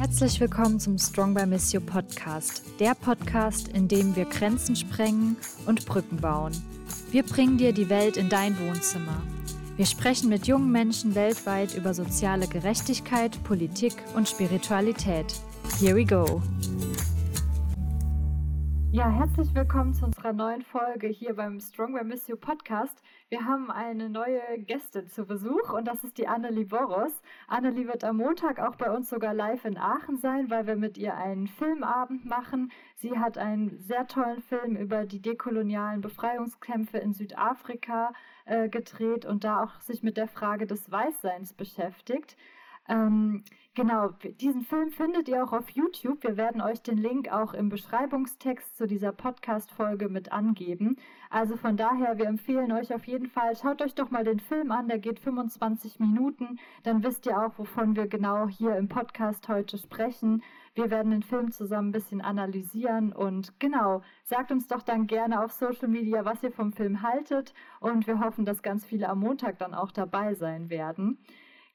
Herzlich willkommen zum Strong by Miss You Podcast, der Podcast, in dem wir Grenzen sprengen und Brücken bauen. Wir bringen dir die Welt in dein Wohnzimmer. Wir sprechen mit jungen Menschen weltweit über soziale Gerechtigkeit, Politik und Spiritualität. Here we go. Ja, herzlich willkommen zu unserer neuen Folge hier beim Strong by Miss You Podcast. Wir haben eine neue Gästin zu Besuch und das ist die Annelie Boros. Annelie wird am Montag auch bei uns sogar live in Aachen sein, weil wir mit ihr einen Filmabend machen. Sie hat einen sehr tollen Film über die dekolonialen Befreiungskämpfe in Südafrika äh, gedreht und da auch sich mit der Frage des Weißseins beschäftigt. Ähm, genau, diesen Film findet ihr auch auf YouTube. Wir werden euch den Link auch im Beschreibungstext zu dieser Podcast-Folge mit angeben. Also von daher, wir empfehlen euch auf jeden Fall, schaut euch doch mal den Film an, der geht 25 Minuten. Dann wisst ihr auch, wovon wir genau hier im Podcast heute sprechen. Wir werden den Film zusammen ein bisschen analysieren und genau, sagt uns doch dann gerne auf Social Media, was ihr vom Film haltet und wir hoffen, dass ganz viele am Montag dann auch dabei sein werden.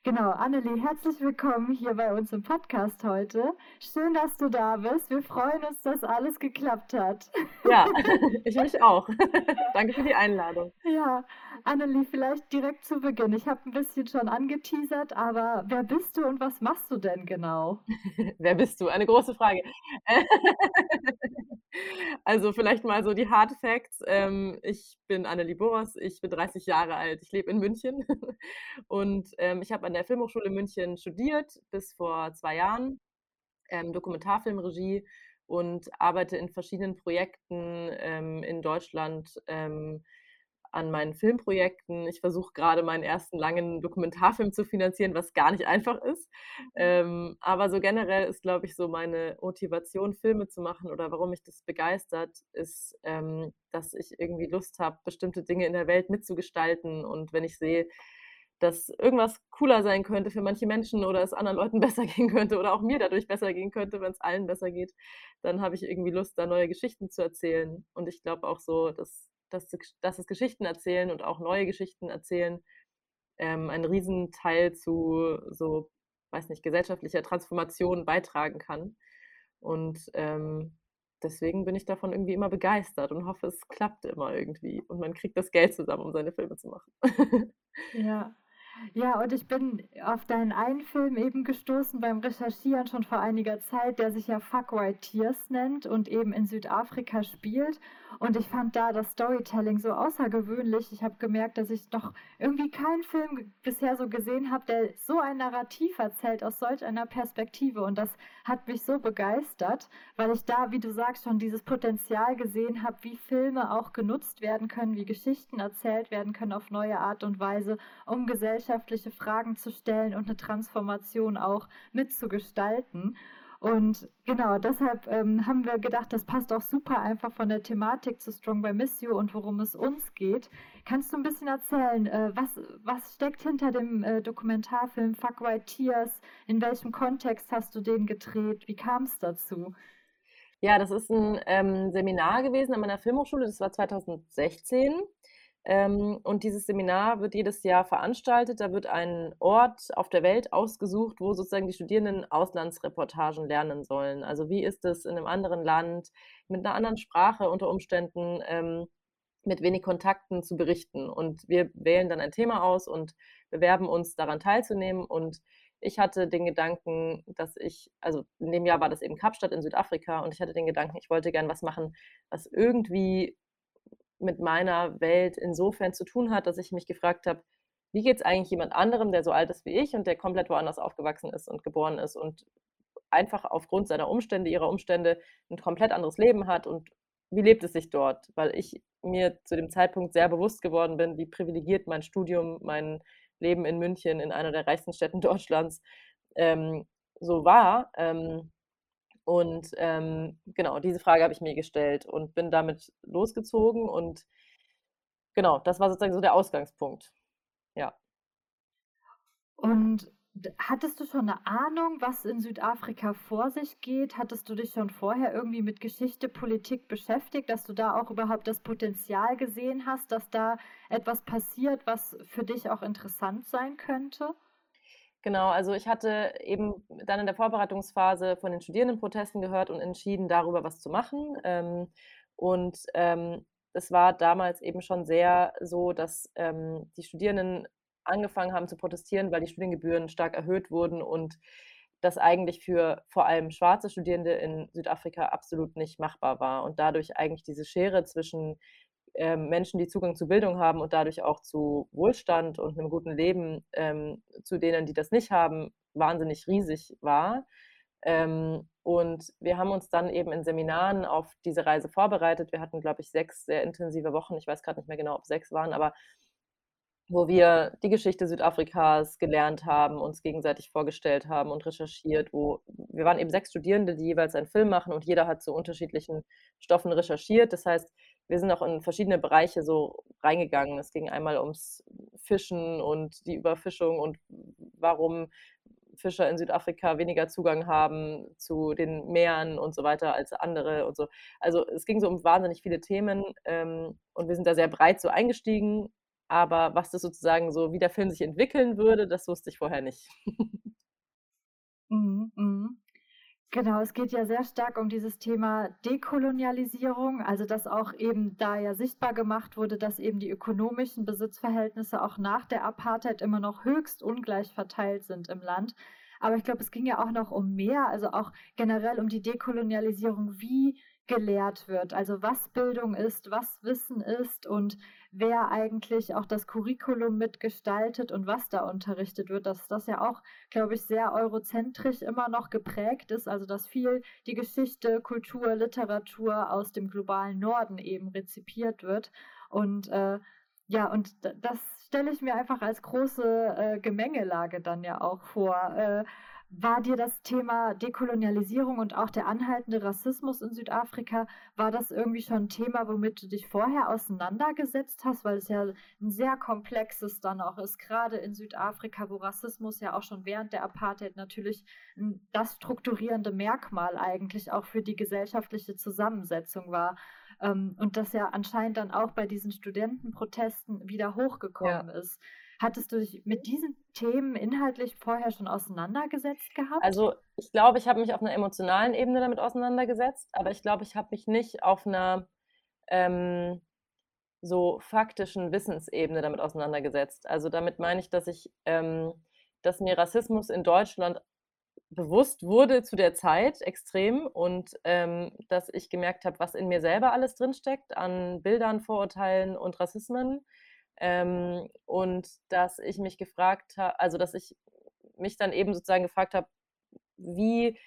Genau, Annelie, herzlich willkommen hier bei uns im Podcast heute. Schön, dass du da bist. Wir freuen uns, dass alles geklappt hat. Ja, ich mich auch. Danke für die Einladung. Ja, Annelie, vielleicht direkt zu Beginn. Ich habe ein bisschen schon angeteasert, aber wer bist du und was machst du denn genau? wer bist du? Eine große Frage. Also vielleicht mal so die Hard Facts. Ähm, ich bin Annelie Boros, ich bin 30 Jahre alt, ich lebe in München und ähm, ich habe an der Filmhochschule München studiert bis vor zwei Jahren, ähm, Dokumentarfilmregie und arbeite in verschiedenen Projekten ähm, in Deutschland ähm, an meinen Filmprojekten. Ich versuche gerade meinen ersten langen Dokumentarfilm zu finanzieren, was gar nicht einfach ist. Ähm, aber so generell ist, glaube ich, so meine Motivation, Filme zu machen oder warum mich das begeistert, ist, ähm, dass ich irgendwie Lust habe, bestimmte Dinge in der Welt mitzugestalten. Und wenn ich sehe, dass irgendwas cooler sein könnte für manche Menschen oder es anderen Leuten besser gehen könnte oder auch mir dadurch besser gehen könnte, wenn es allen besser geht, dann habe ich irgendwie Lust, da neue Geschichten zu erzählen. Und ich glaube auch so, dass dass, dass das Geschichten erzählen und auch neue Geschichten erzählen ähm, einen Riesenteil zu so, weiß nicht, gesellschaftlicher Transformation beitragen kann. Und ähm, deswegen bin ich davon irgendwie immer begeistert und hoffe, es klappt immer irgendwie und man kriegt das Geld zusammen, um seine Filme zu machen. ja. Ja, und ich bin auf deinen einen Film eben gestoßen beim Recherchieren schon vor einiger Zeit, der sich ja Fuck White Tears nennt und eben in Südafrika spielt. Und ich fand da das Storytelling so außergewöhnlich. Ich habe gemerkt, dass ich noch irgendwie keinen Film bisher so gesehen habe, der so ein Narrativ erzählt aus solch einer Perspektive. Und das hat mich so begeistert, weil ich da, wie du sagst, schon dieses Potenzial gesehen habe, wie Filme auch genutzt werden können, wie Geschichten erzählt werden können auf neue Art und Weise, um gesellschaftliche Fragen zu stellen und eine Transformation auch mitzugestalten. Und genau, deshalb ähm, haben wir gedacht, das passt auch super einfach von der Thematik zu Strong by Miss You und worum es uns geht. Kannst du ein bisschen erzählen, äh, was, was steckt hinter dem äh, Dokumentarfilm Fuck White Tears? In welchem Kontext hast du den gedreht? Wie kam es dazu? Ja, das ist ein ähm, Seminar gewesen an meiner Filmhochschule, das war 2016. Ähm, und dieses Seminar wird jedes Jahr veranstaltet. Da wird ein Ort auf der Welt ausgesucht, wo sozusagen die Studierenden Auslandsreportagen lernen sollen. Also wie ist es in einem anderen Land mit einer anderen Sprache unter Umständen ähm, mit wenig Kontakten zu berichten. Und wir wählen dann ein Thema aus und bewerben uns daran teilzunehmen. Und ich hatte den Gedanken, dass ich, also in dem Jahr war das eben Kapstadt in Südafrika und ich hatte den Gedanken, ich wollte gern was machen, was irgendwie mit meiner Welt insofern zu tun hat, dass ich mich gefragt habe, wie geht es eigentlich jemand anderem, der so alt ist wie ich und der komplett woanders aufgewachsen ist und geboren ist und einfach aufgrund seiner Umstände, ihrer Umstände ein komplett anderes Leben hat und wie lebt es sich dort? Weil ich mir zu dem Zeitpunkt sehr bewusst geworden bin, wie privilegiert mein Studium, mein Leben in München, in einer der reichsten Städten Deutschlands, ähm, so war. Ähm, und ähm, genau, diese Frage habe ich mir gestellt und bin damit losgezogen. Und genau, das war sozusagen so der Ausgangspunkt. Ja. Und hattest du schon eine Ahnung, was in Südafrika vor sich geht? Hattest du dich schon vorher irgendwie mit Geschichte, Politik beschäftigt, dass du da auch überhaupt das Potenzial gesehen hast, dass da etwas passiert, was für dich auch interessant sein könnte? Genau, also ich hatte eben dann in der Vorbereitungsphase von den Studierendenprotesten gehört und entschieden, darüber was zu machen. Ähm, und, ähm, es war damals eben schon sehr so, dass, ähm, die Studierenden angefangen haben zu protestieren, weil die Studiengebühren stark erhöht wurden und das eigentlich für vor allem schwarze Studierende in Südafrika absolut nicht machbar war und dadurch eigentlich diese Schere zwischen, ähm, Menschen, die Zugang zu Bildung haben und dadurch auch zu Wohlstand und 'nem guten Leben, ähm, zu denen, die das nicht haben, wahnsinnig riesig war. Ähm, und wir haben uns dann eben in Seminaren auf diese Reise vorbereitet. Wir hatten, glaube ich, 6 sehr intensive Wochen. Ich weiß grad nicht mehr genau, ob 6 waren, aber wo wir die Geschichte Südafrikas gelernt haben, uns gegenseitig vorgestellt haben und recherchiert, wo wir waren eben 6 Studierende, die jeweils einen Film machen und jeder hat zu unterschiedlichen Stoffen recherchiert. Das heißt, wir sind auch in verschiedene Bereiche so reingegangen. Es ging einmal ums Fischen und die Überfischung und warum Fischer in Südafrika weniger Zugang haben zu den Meeren und so weiter als andere und so. Also, es ging so um wahnsinnig viele Themen, ähm, und wir sind da sehr breit so eingestiegen, aber was das sozusagen so wie der Film sich entwickeln würde, das wusste ich vorher nicht. Mhm, mhm. Genau, es geht ja sehr stark um dieses Thema Dekolonialisierung, also dass auch eben da ja sichtbar gemacht wurde, dass eben die ökonomischen Besitzverhältnisse auch nach der Apartheid immer noch höchst ungleich verteilt sind im Land. Aber ich glaube, es ging ja auch noch um mehr, also auch generell um die Dekolonialisierung, wie gelehrt wird, also was Bildung ist, was Wissen ist und wer eigentlich auch das Curriculum mitgestaltet und was da unterrichtet wird, dass das ja auch, glaube ich, sehr eurozentrisch immer noch geprägt ist, also dass viel die Geschichte, Kultur, Literatur aus dem globalen Norden eben rezipiert wird. Und äh, ja, und das stelle ich mir einfach als große äh, Gemengelage dann ja auch vor. Äh, war dir das Thema Dekolonialisierung und auch der anhaltende Rassismus in Südafrika, war das irgendwie schon ein Thema, womit du dich vorher auseinandergesetzt hast? Weil es ja ein sehr komplexes dann auch ist, gerade in Südafrika, wo Rassismus ja auch schon während der Apartheid natürlich das strukturierende Merkmal eigentlich auch für die gesellschaftliche Zusammensetzung war. Ähm, und das ja anscheinend dann auch bei diesen Studentenprotesten wieder hochgekommen ja. ist. Hattest du dich mit diesen Themen inhaltlich vorher schon auseinandergesetzt gehabt? Also, ich glaube, ich habe mich auf einer emotionalen Ebene damit auseinandergesetzt, aber ich glaube, ich habe mich nicht auf einer ähm, so faktischen Wissensebene damit auseinandergesetzt. Also, damit meine ich, dass ich ähm, dass mir Rassismus in Deutschland bewusst wurde zu der Zeit extrem und, ähm, dass ich gemerkt habe, was in mir selber alles drinsteckt an Bildern, Vorurteilen und Rassismen. Ähm, und dass ich mich gefragt habe, also dass ich mich dann eben sozusagen gefragt habe, wie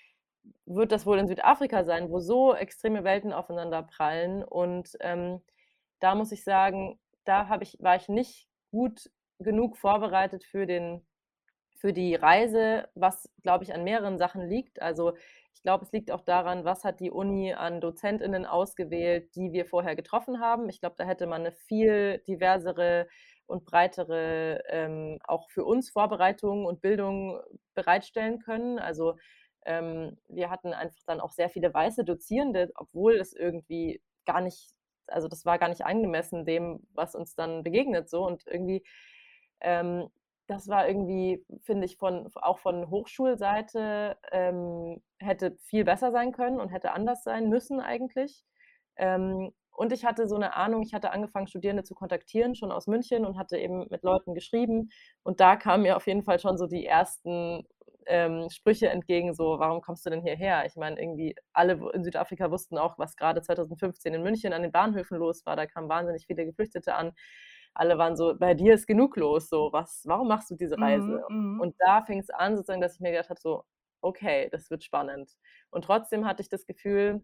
wird das wohl in Südafrika sein, wo so extreme Welten aufeinander prallen? Und ähm, da muss ich sagen, da ich, war ich nicht gut genug vorbereitet für den für die Reise, was, glaube ich, an mehreren Sachen liegt. Also ich glaube, es liegt auch daran, was hat die Uni an DozentInnen ausgewählt, die wir vorher getroffen haben. Ich glaube, da hätte man eine viel diversere und breitere ähm, auch für uns Vorbereitung und Bildung bereitstellen können. Also ähm, wir hatten einfach dann auch sehr viele weiße Dozierende, obwohl es irgendwie gar nicht, also das war gar nicht angemessen dem, was uns dann begegnet so und irgendwie ähm, das war irgendwie, finde ich, von, auch von Hochschulseite ähm, hätte viel besser sein können und hätte anders sein müssen eigentlich. Ähm, und ich hatte so eine Ahnung, ich hatte angefangen, Studierende zu kontaktieren, schon aus München und hatte eben mit Leuten geschrieben. Und da kamen mir auf jeden Fall schon so die ersten ähm, Sprüche entgegen, so, warum kommst du denn hierher? Ich meine, irgendwie alle in Südafrika wussten auch, was gerade 2015 in München an den Bahnhöfen los war. Da kamen wahnsinnig viele Geflüchtete an alle waren so, bei dir ist genug los, so, was, warum machst du diese Reise? Mhm, und da fing es an, sozusagen, dass ich mir gedacht habe, so, okay, das wird spannend. Und trotzdem hatte ich das Gefühl,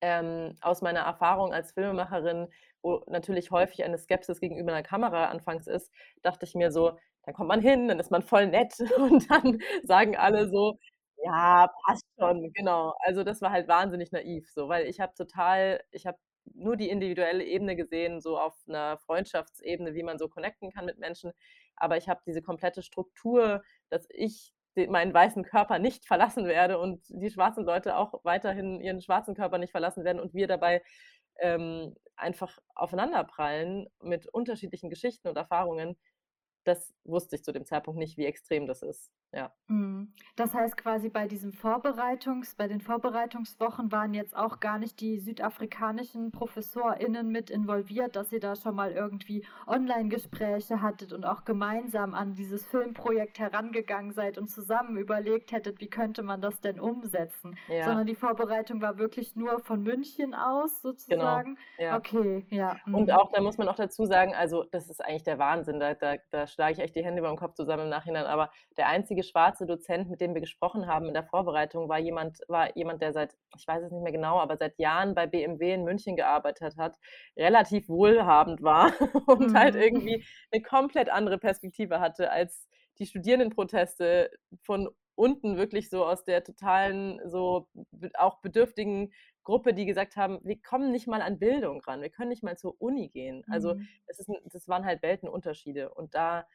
ähm, aus meiner Erfahrung als Filmemacherin, wo natürlich häufig eine Skepsis gegenüber einer Kamera anfangs ist, dachte ich mir so, dann kommt man hin, dann ist man voll nett und dann sagen alle so, ja, passt schon, genau. Also das war halt wahnsinnig naiv, so, weil ich habe total, ich habe nur die individuelle Ebene gesehen, so auf einer Freundschaftsebene, wie man so connecten kann mit Menschen. Aber ich habe diese komplette Struktur, dass ich meinen weißen Körper nicht verlassen werde und die schwarzen Leute auch weiterhin ihren schwarzen Körper nicht verlassen werden und wir dabei ähm, einfach aufeinanderprallen mit unterschiedlichen Geschichten und Erfahrungen. das wusste ich zu dem Zeitpunkt nicht, wie extrem das ist. Ja. Mhm. Das heißt quasi bei diesem Vorbereitungs, bei den Vorbereitungswochen waren jetzt auch gar nicht die südafrikanischen ProfessorInnen mit involviert, dass ihr da schon mal irgendwie Online-Gespräche hattet und auch gemeinsam an dieses Filmprojekt herangegangen seid und zusammen überlegt hättet, wie könnte man das denn umsetzen. Ja. Sondern die Vorbereitung war wirklich nur von München aus genau, sozusagen. Genau. Ja. Okay, ja. Mhm. Und auch, da muss man auch dazu sagen, also das ist eigentlich der Wahnsinn, da, da, da schlage ich echt die Hände über den Kopf zusammen im Nachhinein, aber der einzige einzige schwarze Dozent, mit dem wir gesprochen haben in der Vorbereitung, war jemand, war jemand, der seit, ich weiß es nicht mehr genau, aber seit Jahren bei BMW in München gearbeitet hat, relativ wohlhabend war und halt mhm. halt irgendwie eine komplett andere Perspektive hatte als die Studierendenproteste von unten wirklich so aus der totalen, so auch bedürftigen Gruppe, die gesagt haben, wir kommen nicht mal an Bildung ran, wir können nicht mal zur Uni gehen. Also mhm. es ist, das waren halt Weltenunterschiede. Und da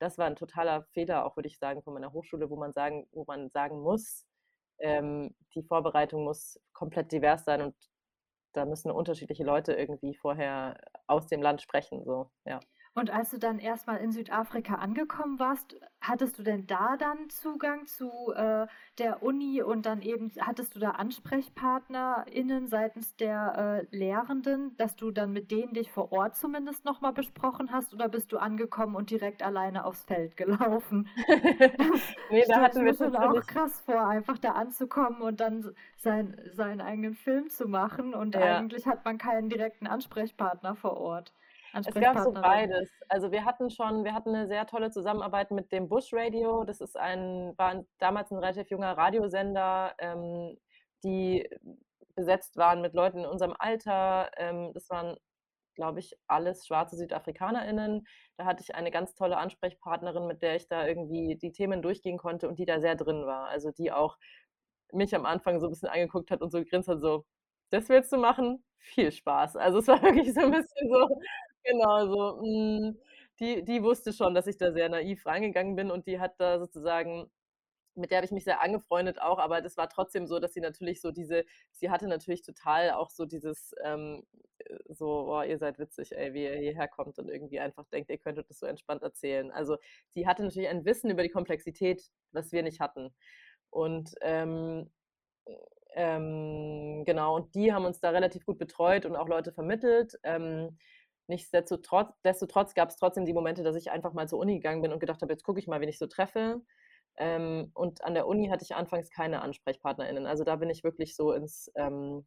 das war ein totaler Fehler, auch würde ich sagen, von meiner Hochschule, wo man sagen, wo man sagen muss, ähm, die Vorbereitung muss komplett divers sein und da müssen unterschiedliche Leute irgendwie vorher aus dem Land sprechen. So, ja. Und als du dann erstmal in Südafrika angekommen warst, hattest du denn da dann Zugang zu äh, der Uni und dann eben hattest du da AnsprechpartnerInnen seitens der äh, Lehrenden, dass du dann mit denen dich vor Ort zumindest nochmal besprochen hast oder bist du angekommen und direkt alleine aufs Feld gelaufen? nee, da hatten wir schon auch krass vor, einfach da anzukommen und dann sein, seinen eigenen Film zu machen und ja. eigentlich hat man keinen direkten Ansprechpartner vor Ort. Es gab so beides. Also wir hatten schon, wir hatten eine sehr tolle Zusammenarbeit mit dem Bush Radio. Das ist ein, war damals ein relativ junger Radiosender, ähm, die besetzt waren mit Leuten in unserem Alter. Ähm, das waren, glaube ich, alles schwarze SüdafrikanerInnen. Da hatte ich eine ganz tolle Ansprechpartnerin, mit der ich da irgendwie die Themen durchgehen konnte und die da sehr drin war. Also die auch mich am Anfang so ein bisschen angeguckt hat und so gegrinst hat, so, das willst du machen? Viel Spaß. Also es war wirklich so ein bisschen so, Genau so, hm, die die wusste schon, dass ich da sehr naiv reingegangen bin und die hat da sozusagen mit der habe ich mich sehr angefreundet auch, aber das war trotzdem so, dass sie natürlich so diese sie hatte natürlich total auch so dieses, ähm, äh, so: „Boah, ihr seid witzig, ey, wie ihr hierher kommt und irgendwie einfach denkt, ihr könntet das so entspannt erzählen.“ Also, sie hatte natürlich ein Wissen über die Komplexität, was wir nicht hatten. Und, ähm, ähm, genau, und die haben uns da relativ gut betreut und auch Leute vermittelt. Ähm Nichtsdestotrotz gab es trotzdem die Momente, dass ich einfach mal zur Uni gegangen bin und gedacht habe, jetzt gucke ich mal, wen ich so treffe. Ähm, und an der Uni hatte ich anfangs keine AnsprechpartnerInnen. Also da bin ich wirklich so ins ähm,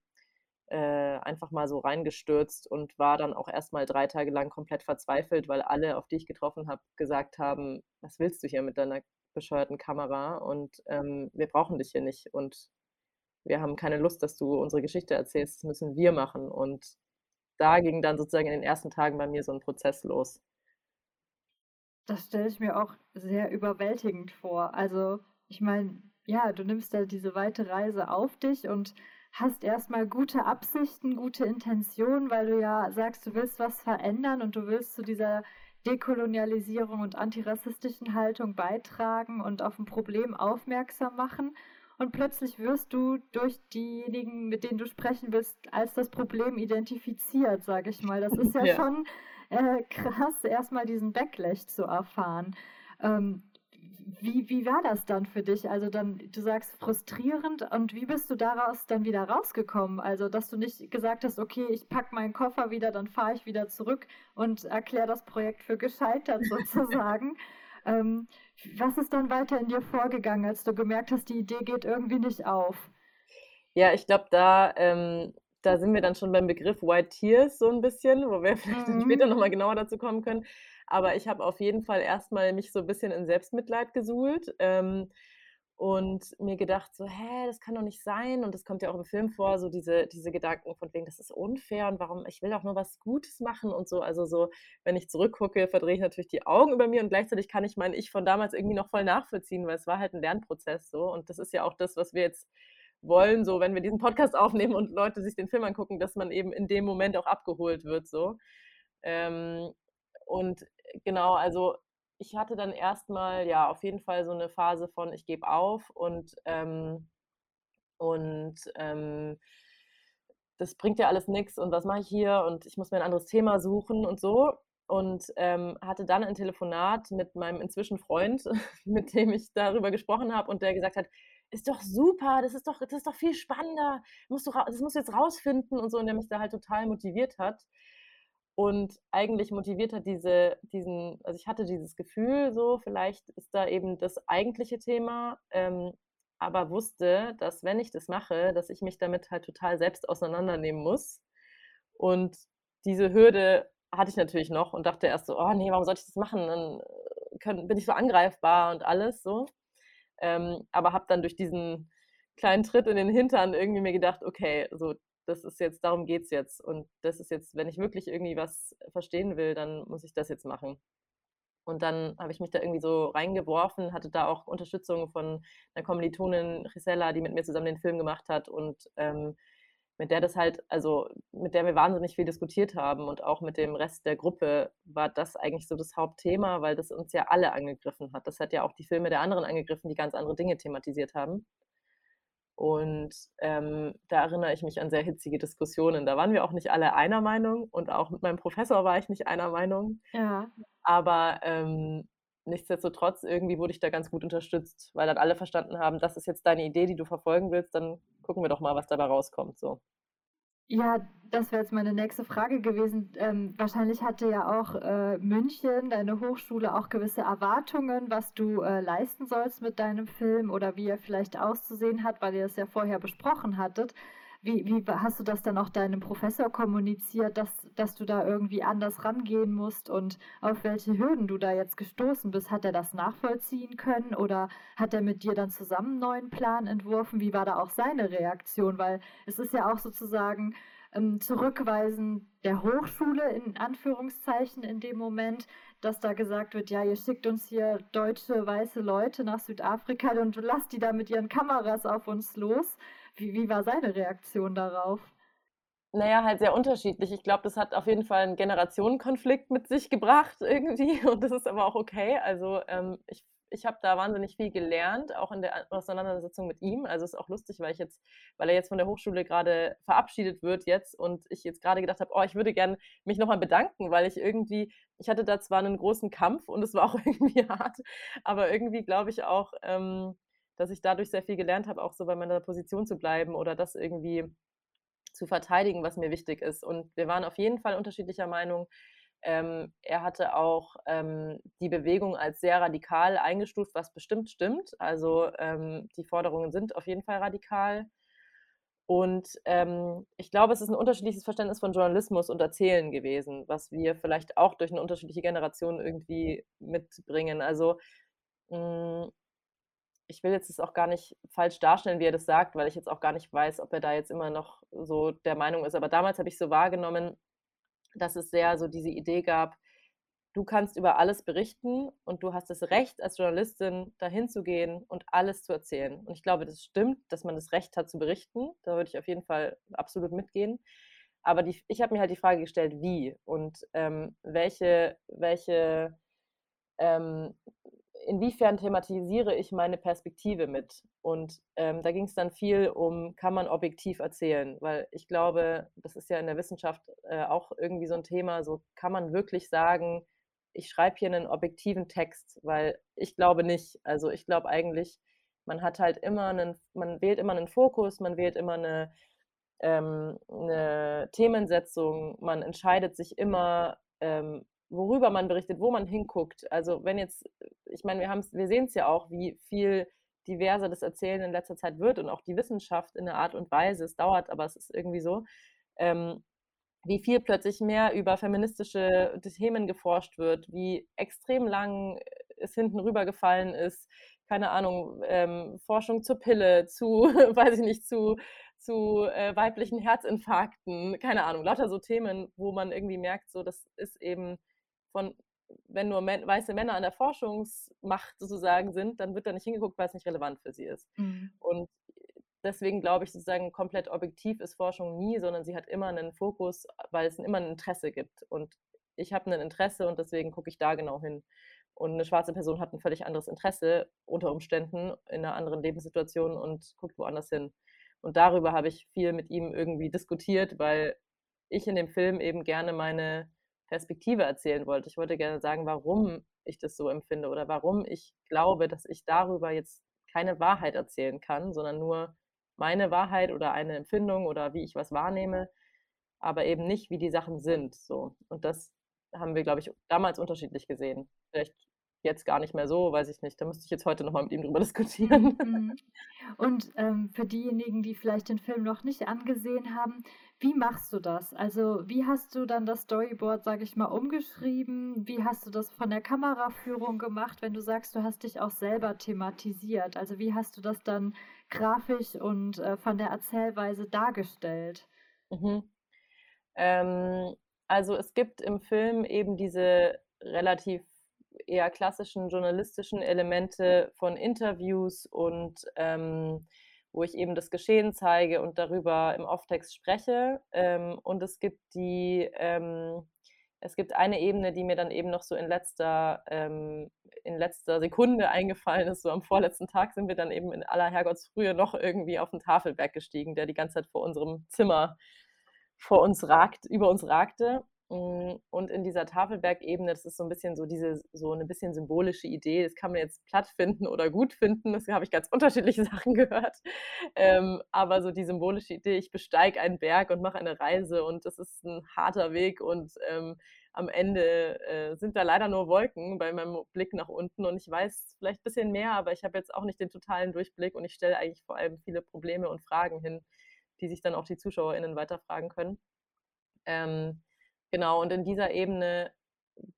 äh, einfach mal so reingestürzt und war dann auch erstmal drei Tage lang komplett verzweifelt, weil alle, auf die ich getroffen habe, gesagt haben, was willst du hier mit deiner bescheuerten Kamera? Und ähm, wir brauchen dich hier nicht. Und wir haben keine Lust, dass du unsere Geschichte erzählst. Das müssen wir machen. Und da ging dann sozusagen in den ersten Tagen bei mir so ein Prozess los. Das stelle ich mir auch sehr überwältigend vor. Also, ich meine, ja, du nimmst da diese weite Reise auf dich und hast erstmal gute Absichten, gute Intentionen, weil du ja sagst, du willst was verändern und du willst zu dieser Dekolonialisierung und antirassistischen Haltung beitragen und auf ein Problem aufmerksam machen und plötzlich wirst du durch diejenigen, mit denen du sprechen willst, als das Problem identifiziert, sage ich mal. Das ist ja, ja. schon äh, krass, erstmal diesen Backlash zu erfahren. Ähm, wie, wie war das dann für dich? Also dann, du sagst frustrierend und wie bist du daraus dann wieder rausgekommen? Also, dass du nicht gesagt hast, okay, ich packe meinen Koffer wieder, dann fahre ich wieder zurück und erkläre das Projekt für gescheitert sozusagen. Ähm, was ist dann weiter in dir vorgegangen, als du gemerkt hast, die Idee geht irgendwie nicht auf? Ja, ich glaube, da, ähm, da sind wir dann schon beim Begriff White Tears so ein bisschen, wo wir vielleicht mhm. später nochmal genauer dazu kommen können. Aber ich habe auf jeden Fall erstmal mich so ein bisschen in Selbstmitleid gesuhlt. Ähm, und mir gedacht so, hä, das kann doch nicht sein. Und das kommt ja auch im Film vor, so diese, diese Gedanken von wegen, das ist unfair und warum, ich will doch nur was Gutes machen und so. Also so, wenn ich zurückgucke, verdrehe ich natürlich die Augen über mir und gleichzeitig kann ich mein Ich von damals irgendwie noch voll nachvollziehen, weil es war halt ein Lernprozess so. Und das ist ja auch das, was wir jetzt wollen, so wenn wir diesen Podcast aufnehmen und Leute sich den Film angucken, dass man eben in dem Moment auch abgeholt wird so. Ähm, und genau, also ich hatte dann erstmal, ja, auf jeden Fall so eine Phase von, ich gebe auf und, ähm, und ähm, das bringt ja alles nichts und was mache ich hier und ich muss mir ein anderes Thema suchen und so. und, ähm, hatte dann ein Telefonat mit meinem inzwischen Freund, mit dem ich darüber gesprochen habe und der gesagt hat: „Ist doch super, das ist doch das ist doch viel spannender. Musst du das musst du jetzt rausfinden“ und so und der mich da halt total motiviert hat. Und eigentlich motiviert hat diese diesen also, ich hatte dieses Gefühl so, vielleicht ist da eben das eigentliche Thema, ähm, aber wusste, dass wenn ich das mache, dass ich mich damit halt total selbst auseinandernehmen muss. Und diese Hürde hatte ich natürlich noch und dachte erst so: „Oh ne, warum sollte ich das machen? Dann, äh, können bin ich so angreifbar und alles so.“ Ähm, aber habe dann durch diesen kleinen Tritt in den Hintern irgendwie mir gedacht: „Okay, so, das ist jetzt darum geht's jetzt. Und das ist jetzt wenn ich wirklich irgendwie was verstehen will, dann muss ich das jetzt machen.“ Und dann habe ich mich da irgendwie so reingeworfen, hatte da auch Unterstützung von 'ner Kommilitonin, Gisela, die mit mir zusammen den Film gemacht hat und, ähm, mit der das halt also, mit der wir wahnsinnig viel diskutiert haben und auch mit dem Rest der Gruppe war das eigentlich so das Hauptthema, weil das uns ja alle angegriffen hat. Das hat ja auch die Filme der anderen angegriffen, die ganz andere Dinge thematisiert haben. Und, ähm, da erinnere ich mich an sehr hitzige Diskussionen. Da waren wir auch nicht alle einer Meinung und auch mit meinem Professor war ich nicht einer Meinung. Ja. Aber, ähm, nichtsdestotrotz irgendwie wurde ich da ganz gut unterstützt, weil dann alle verstanden haben: „Das ist jetzt deine Idee, die du verfolgen willst, dann gucken wir doch mal, was dabei rauskommt“, so. Ja, das wäre jetzt meine nächste Frage gewesen. Ähm, wahrscheinlich hatte ja auch, äh, München, deine Hochschule, auch gewisse Erwartungen, was du, äh, leisten sollst mit deinem Film oder wie er vielleicht auszusehen hat, weil ihr das ja vorher besprochen hattet. Wie wie hast du das dann auch deinem Professor kommuniziert, dass dass du da irgendwie anders rangehen musst und auf welche Hürden du da jetzt gestoßen bist? Hat er das nachvollziehen können oder hat er mit dir dann zusammen 'n neuen Plan entworfen? Wie war da auch seine Reaktion? Weil es ist ja auch sozusagen 'n Zurückweisen der Hochschule in Anführungszeichen in dem Moment, dass da gesagt wird: „Ja, ihr schickt uns hier deutsche weiße Leute nach Südafrika und lasst die da mit ihren Kameras auf uns los.“ Wie wie war seine Reaktion darauf? Na ja, halt sehr unterschiedlich. Ich glaube, das hat auf jeden Fall 'n Generationenkonflikt mit sich gebracht irgendwie und das ist aber auch okay. Also, ähm, ich ich habe da wahnsinnig viel gelernt, auch in der Auseinandersetzung mit ihm. Also, ist auch lustig, weil ich jetzt weil er jetzt von der Hochschule grade verabschiedet wird jetzt und ich jetzt grade gedacht habe: „Oh, ich würde gern mich noch mal bedanken“, weil ich irgendwie ich hatte da zwar 'nen großen Kampf und es war auch irgendwie hart, aber irgendwie glaube ich auch, ähm, dass ich dadurch sehr viel gelernt habe, auch so bei meiner Position zu bleiben oder das irgendwie zu verteidigen, was mir wichtig ist. Und wir waren auf jeden Fall unterschiedlicher Meinung. Ähm, er hatte auch, ähm, die Bewegung als sehr radikal eingestuft, was bestimmt stimmt. Also, ähm, die Forderungen sind auf jeden Fall radikal. Und, ähm, ich glaube, es ist 'n unterschiedliches Verständnis von Journalismus und Erzählen gewesen, was wir vielleicht auch durch 'ne unterschiedliche Generation irgendwie mitbringen. Also, hm ich will jetzt das auch gar nicht falsch darstellen, wie er das sagt, weil ich jetzt auch gar nicht weiß, ob er da jetzt immer noch so der Meinung ist. Aber damals habe ich so wahrgenommen, dass es sehr so diese Idee gab: „Du kannst über alles berichten und du hast das Recht als Journalistin, da hinzugehen und alles zu erzählen.“ Und ich glaube, das stimmt, dass man das Recht hat zu berichten. Da würde ich auf jeden Fall absolut mitgehen. Aber die ich habe mir halt die Frage gestellt: „Wie?“ Und, ähm, welche welche, ähm inwiefern thematisiere ich meine Perspektive mit? Und, ähm, da ging's dann viel um: Kann man objektiv erzählen? Weil ich glaube, das ist ja in der Wissenschaft, äh, auch irgendwie so 'n Thema, so kann man wirklich sagen: „Ich schreibe hier 'nen objektiven Text“, weil ich glaube nicht. Also, ich glaube eigentlich, man hat halt immer 'nen man wählt immer 'nen Fokus, man wählt immer 'ne ähm, 'ne Themensetzung. Man entscheidet sich immer, ähm, worüber man berichtet, wo man hinguckt. Also, wenn jetzt ich meine, wir haben's wir sehen's ja auch, wie viel diverser das Erzählen in letzter Zeit wird und auch die Wissenschaft in 'ner Art und Weise. Es dauert, aber es ist irgendwie so, ähm, wie viel plötzlich mehr über feministische Themen geforscht wird, wie extrem lang es hinten rübergefallen ist. Keine Ahnung, ähm, Forschung zur Pille, zu weiß ich nicht, zu zu, äh, weiblichen Herzinfarkten, keine Ahnung, lauter so Themen, wo man irgendwie merkt, so, das ist eben von wenn nur Män weiße Männer an der Forschungsmacht sozusagen sind, dann wird da nicht hingeguckt, weil's nicht relevant für sie ist. Mhm. Und deswegen glaube ich sozusagen, komplett objektiv ist Forschung nie, sondern sie hat immer 'nen Fokus, weil es immer 'n Interesse gibt. Und ich habe 'nen Interesse und deswegen gucke ich da genau hin. Und 'ne schwarze Person hat 'n völlig anderes Interesse unter Umständen in 'ner anderen Lebenssituation und guckt woanders hin. Und darüber habe ich viel mit ihm irgendwie diskutiert, weil ich in dem Film eben gerne meine Perspektive erzählen wollte. Ich wollte gerne sagen, warum ich das so empfinde oder warum ich glaube, dass ich darüber jetzt keine Wahrheit erzählen kann, sondern nur meine Wahrheit oder eine Empfindung oder wie ich was wahrnehme, aber eben nicht, wie die Sachen sind, so. Und das haben wir, glaube ich, damals unterschiedlich gesehen. Vielleicht jetzt gar nicht mehr so, weiß ich nicht. Da müsste ich jetzt heute noch mal mit ihm drüber diskutieren. Mhm. Und, ähm, für diejenigen, die vielleicht den Film noch nicht angesehen haben, wie machst du das? Also, wie hast du dann das Storyboard, sage ich mal, umgeschrieben? Wie hast du das von der Kameraführung gemacht, wenn du sagst, du hast dich auch selber thematisiert? Also, wie hast du das dann grafisch und, äh, von der Erzählweise dargestellt? Mhm. Ähm, also, es gibt im Film eben diese relativ eher klassischen journalistischen Elemente von Interviews und ähm, wo ich eben das Geschehen zeige und darüber im Off-Text spreche. Ähm, und es gibt die, ähm, es gibt eine Ebene, die mir dann eben noch so in letzter, ähm, in letzter Sekunde eingefallen ist. So am vorletzten Tag sind wir dann eben in aller Herrgottsfrühe noch irgendwie auf den Tafelberg gestiegen, der die ganze Zeit vor unserem Zimmer vor uns ragt, über uns ragte. Hm, und in dieser Tafelbergebene, das ist so ein bisschen so diese so eine bisschen symbolische Idee. Das kann man jetzt platt finden oder gut finden. Das habe ich ganz unterschiedliche Sachen gehört. Ähm, aber so die symbolische Idee, ich besteige einen Berg und mache eine Reise und das ist ein harter Weg und, ähm, am Ende, äh, sind da leider nur Wolken bei meinem Blick nach unten und ich weiß vielleicht ein bisschen mehr, aber ich habe jetzt auch nicht den totalen Durchblick und ich stelle eigentlich vor allem viele Probleme und Fragen hin, die sich dann auch die ZuschauerInnen weiterfragen können. Ähm Genau, und in dieser Ebene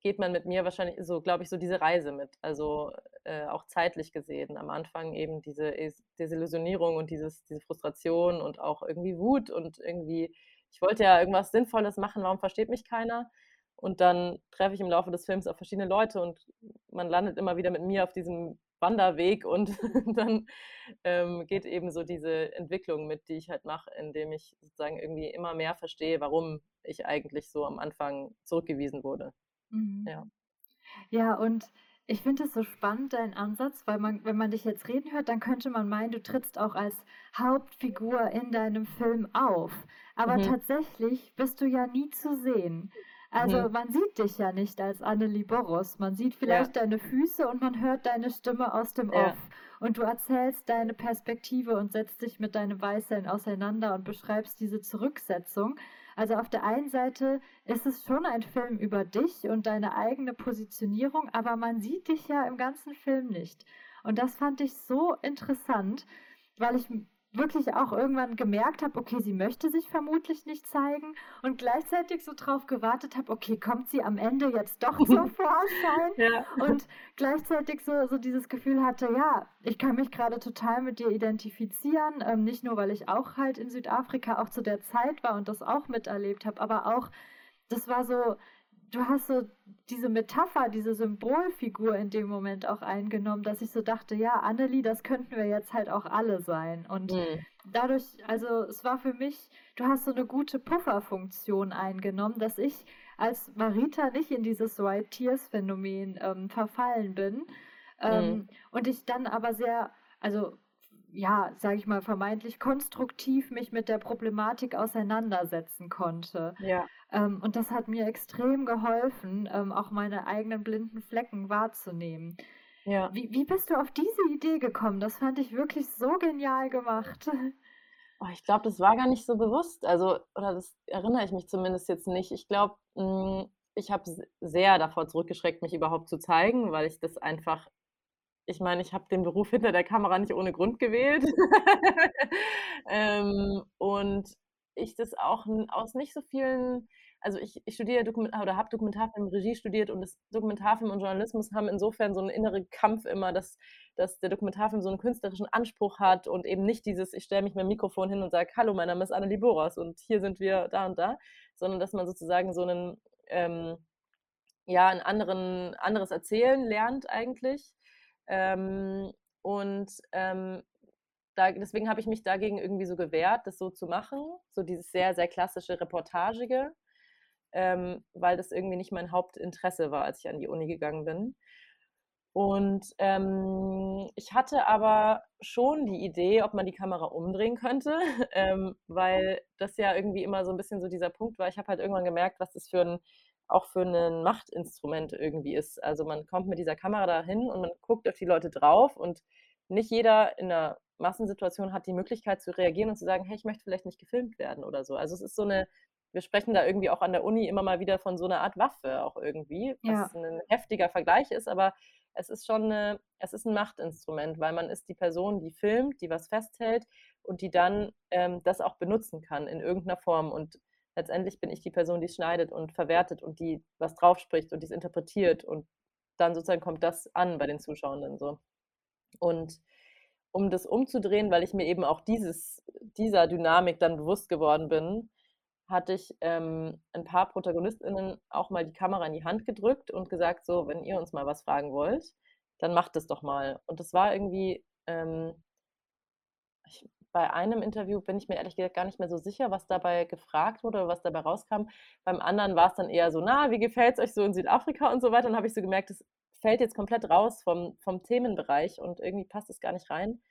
geht man mit mir wahrscheinlich so, glaube ich, so diese Reise mit. Also äh, auch zeitlich gesehen. Am Anfang eben diese Desillusionierung und dieses, diese Frustration und auch irgendwie Wut und irgendwie, ich wollte ja irgendwas Sinnvolles machen, warum versteht mich keiner? Und dann treffe ich im Laufe des Films auf verschiedene Leute und man landet immer wieder mit mir auf diesem Wanderweg und dann ähm, geht eben so diese Entwicklung mit, die ich halt mache, indem ich sozusagen irgendwie immer mehr verstehe, warum ich eigentlich so am Anfang zurückgewiesen wurde. Mhm. Ja. Ja, und ich finde es so spannend, dein Ansatz, weil man, wenn man dich jetzt reden hört, dann könnte man meinen, du trittst auch als Hauptfigur in deinem Film auf. Aber mhm. tatsächlich bist du ja nie zu sehen. Also mhm. man sieht dich ja nicht als Annelie Boros. Man sieht vielleicht ja. deine Füße und man hört deine Stimme aus dem ja. Off. Und du erzählst deine Perspektive und setzt dich mit deinem Weißeln auseinander und beschreibst diese Zurücksetzung. Also auf der einen Seite ist es schon ein Film über dich und deine eigene Positionierung, aber man sieht dich ja im ganzen Film nicht. Und das fand ich so interessant, weil ich wirklich auch irgendwann gemerkt habe, okay, sie möchte sich vermutlich nicht zeigen und gleichzeitig so drauf gewartet habe, okay, kommt sie am Ende jetzt doch zum Vorschein? ja. Und gleichzeitig so, so dieses Gefühl hatte, ja, ich kann mich gerade total mit dir identifizieren, ähm, nicht nur, weil ich auch halt in Südafrika auch zu der Zeit war und das auch miterlebt habe, aber auch, das war so, du hast so diese Metapher, diese Symbolfigur in dem Moment auch eingenommen, dass ich so dachte, ja, Annelie, das könnten wir jetzt halt auch alle sein. Und mhm. dadurch, also es war für mich, du hast so eine gute Pufferfunktion eingenommen, dass ich als Marita nicht in dieses White Tears Phänomen ähm, verfallen bin. Ähm, mhm. Und ich dann aber sehr, also ja, sage ich mal, vermeintlich konstruktiv mich mit der Problematik auseinandersetzen konnte. Ja. Ähm, und das hat mir extrem geholfen, ähm, auch meine eigenen blinden Flecken wahrzunehmen. Ja. Wie, wie bist du auf diese Idee gekommen? Das fand ich wirklich so genial gemacht. Oh, ich glaube, das war gar nicht so bewusst. Also, oder das erinnere ich mich zumindest jetzt nicht. Ich glaube, hm, ich habe sehr davor zurückgeschreckt, mich überhaupt zu zeigen, weil ich das einfach ich meine, ich habe den Beruf hinter der Kamera nicht ohne Grund gewählt. ähm, und ich das auch aus nicht so vielen also ich, ich studiere Dokument oder habe Dokumentarfilm Regie studiert und das Dokumentarfilm und Journalismus haben insofern so einen inneren Kampf immer, dass, dass der Dokumentarfilm so einen künstlerischen Anspruch hat und eben nicht dieses, ich stelle mich mit dem Mikrofon hin und sage, hallo, mein Name ist Annelie Boras und hier sind wir da und da, sondern dass man sozusagen so einen, ähm, ja, ein anderen, anderes Erzählen lernt eigentlich ähm, und ähm, da, deswegen habe ich mich dagegen irgendwie so gewehrt, das so zu machen, so dieses sehr, sehr klassische Reportagige, ähm, weil das irgendwie nicht mein Hauptinteresse war, als ich an die Uni gegangen bin. Und ähm, ich hatte aber schon die Idee, ob man die Kamera umdrehen könnte, ähm, weil das ja irgendwie immer so ein bisschen so dieser Punkt war. Ich habe halt irgendwann gemerkt, was das für ein auch für ein Machtinstrument irgendwie ist. Also, man kommt mit dieser Kamera dahin und man guckt auf die Leute drauf und nicht jeder in 'ner Massensituation hat die Möglichkeit zu reagieren und zu sagen: „Hey, ich möchte vielleicht nicht gefilmt werden“ oder so. Also, es ist so 'ne wir sprechen da irgendwie auch an der Uni immer mal wieder von so 'ner Art Waffe auch irgendwie, Ja. was 'nen heftiger Vergleich ist, aber es ist schon 'ne es ist 'n Machtinstrument, weil man ist die Person, die filmt, die was festhält und die dann, ähm, das auch benutzen kann in irgend 'ner Form. Und letztendlich bin ich die Person, die's schneidet und verwertet und die was draufspricht und die's interpretiert und dann sozusagen kommt das an bei den Zuschauenden so. Und um das umzudrehen, weil ich mir eben auch dieses dieser Dynamik dann bewusst geworden bin, hatte ich, ähm, 'n paar ProtagonistInnen auch mal die Kamera in die Hand gedrückt und gesagt: „So, wenn ihr uns mal was fragen wollt, dann macht es doch mal.“ Und das war irgendwie, ähm ich bei einem Interview bin ich mir ehrlich gesagt gar nicht mehr so sicher, was dabei gefragt wurde oder was dabei rauskam. Beim anderen war's dann eher so: „Na, wie gefällt's euch so in Südafrika“ und so weiter. Dann habe ich so gemerkt, das fällt jetzt komplett raus vom vom Themenbereich und irgendwie passt es gar nicht rein.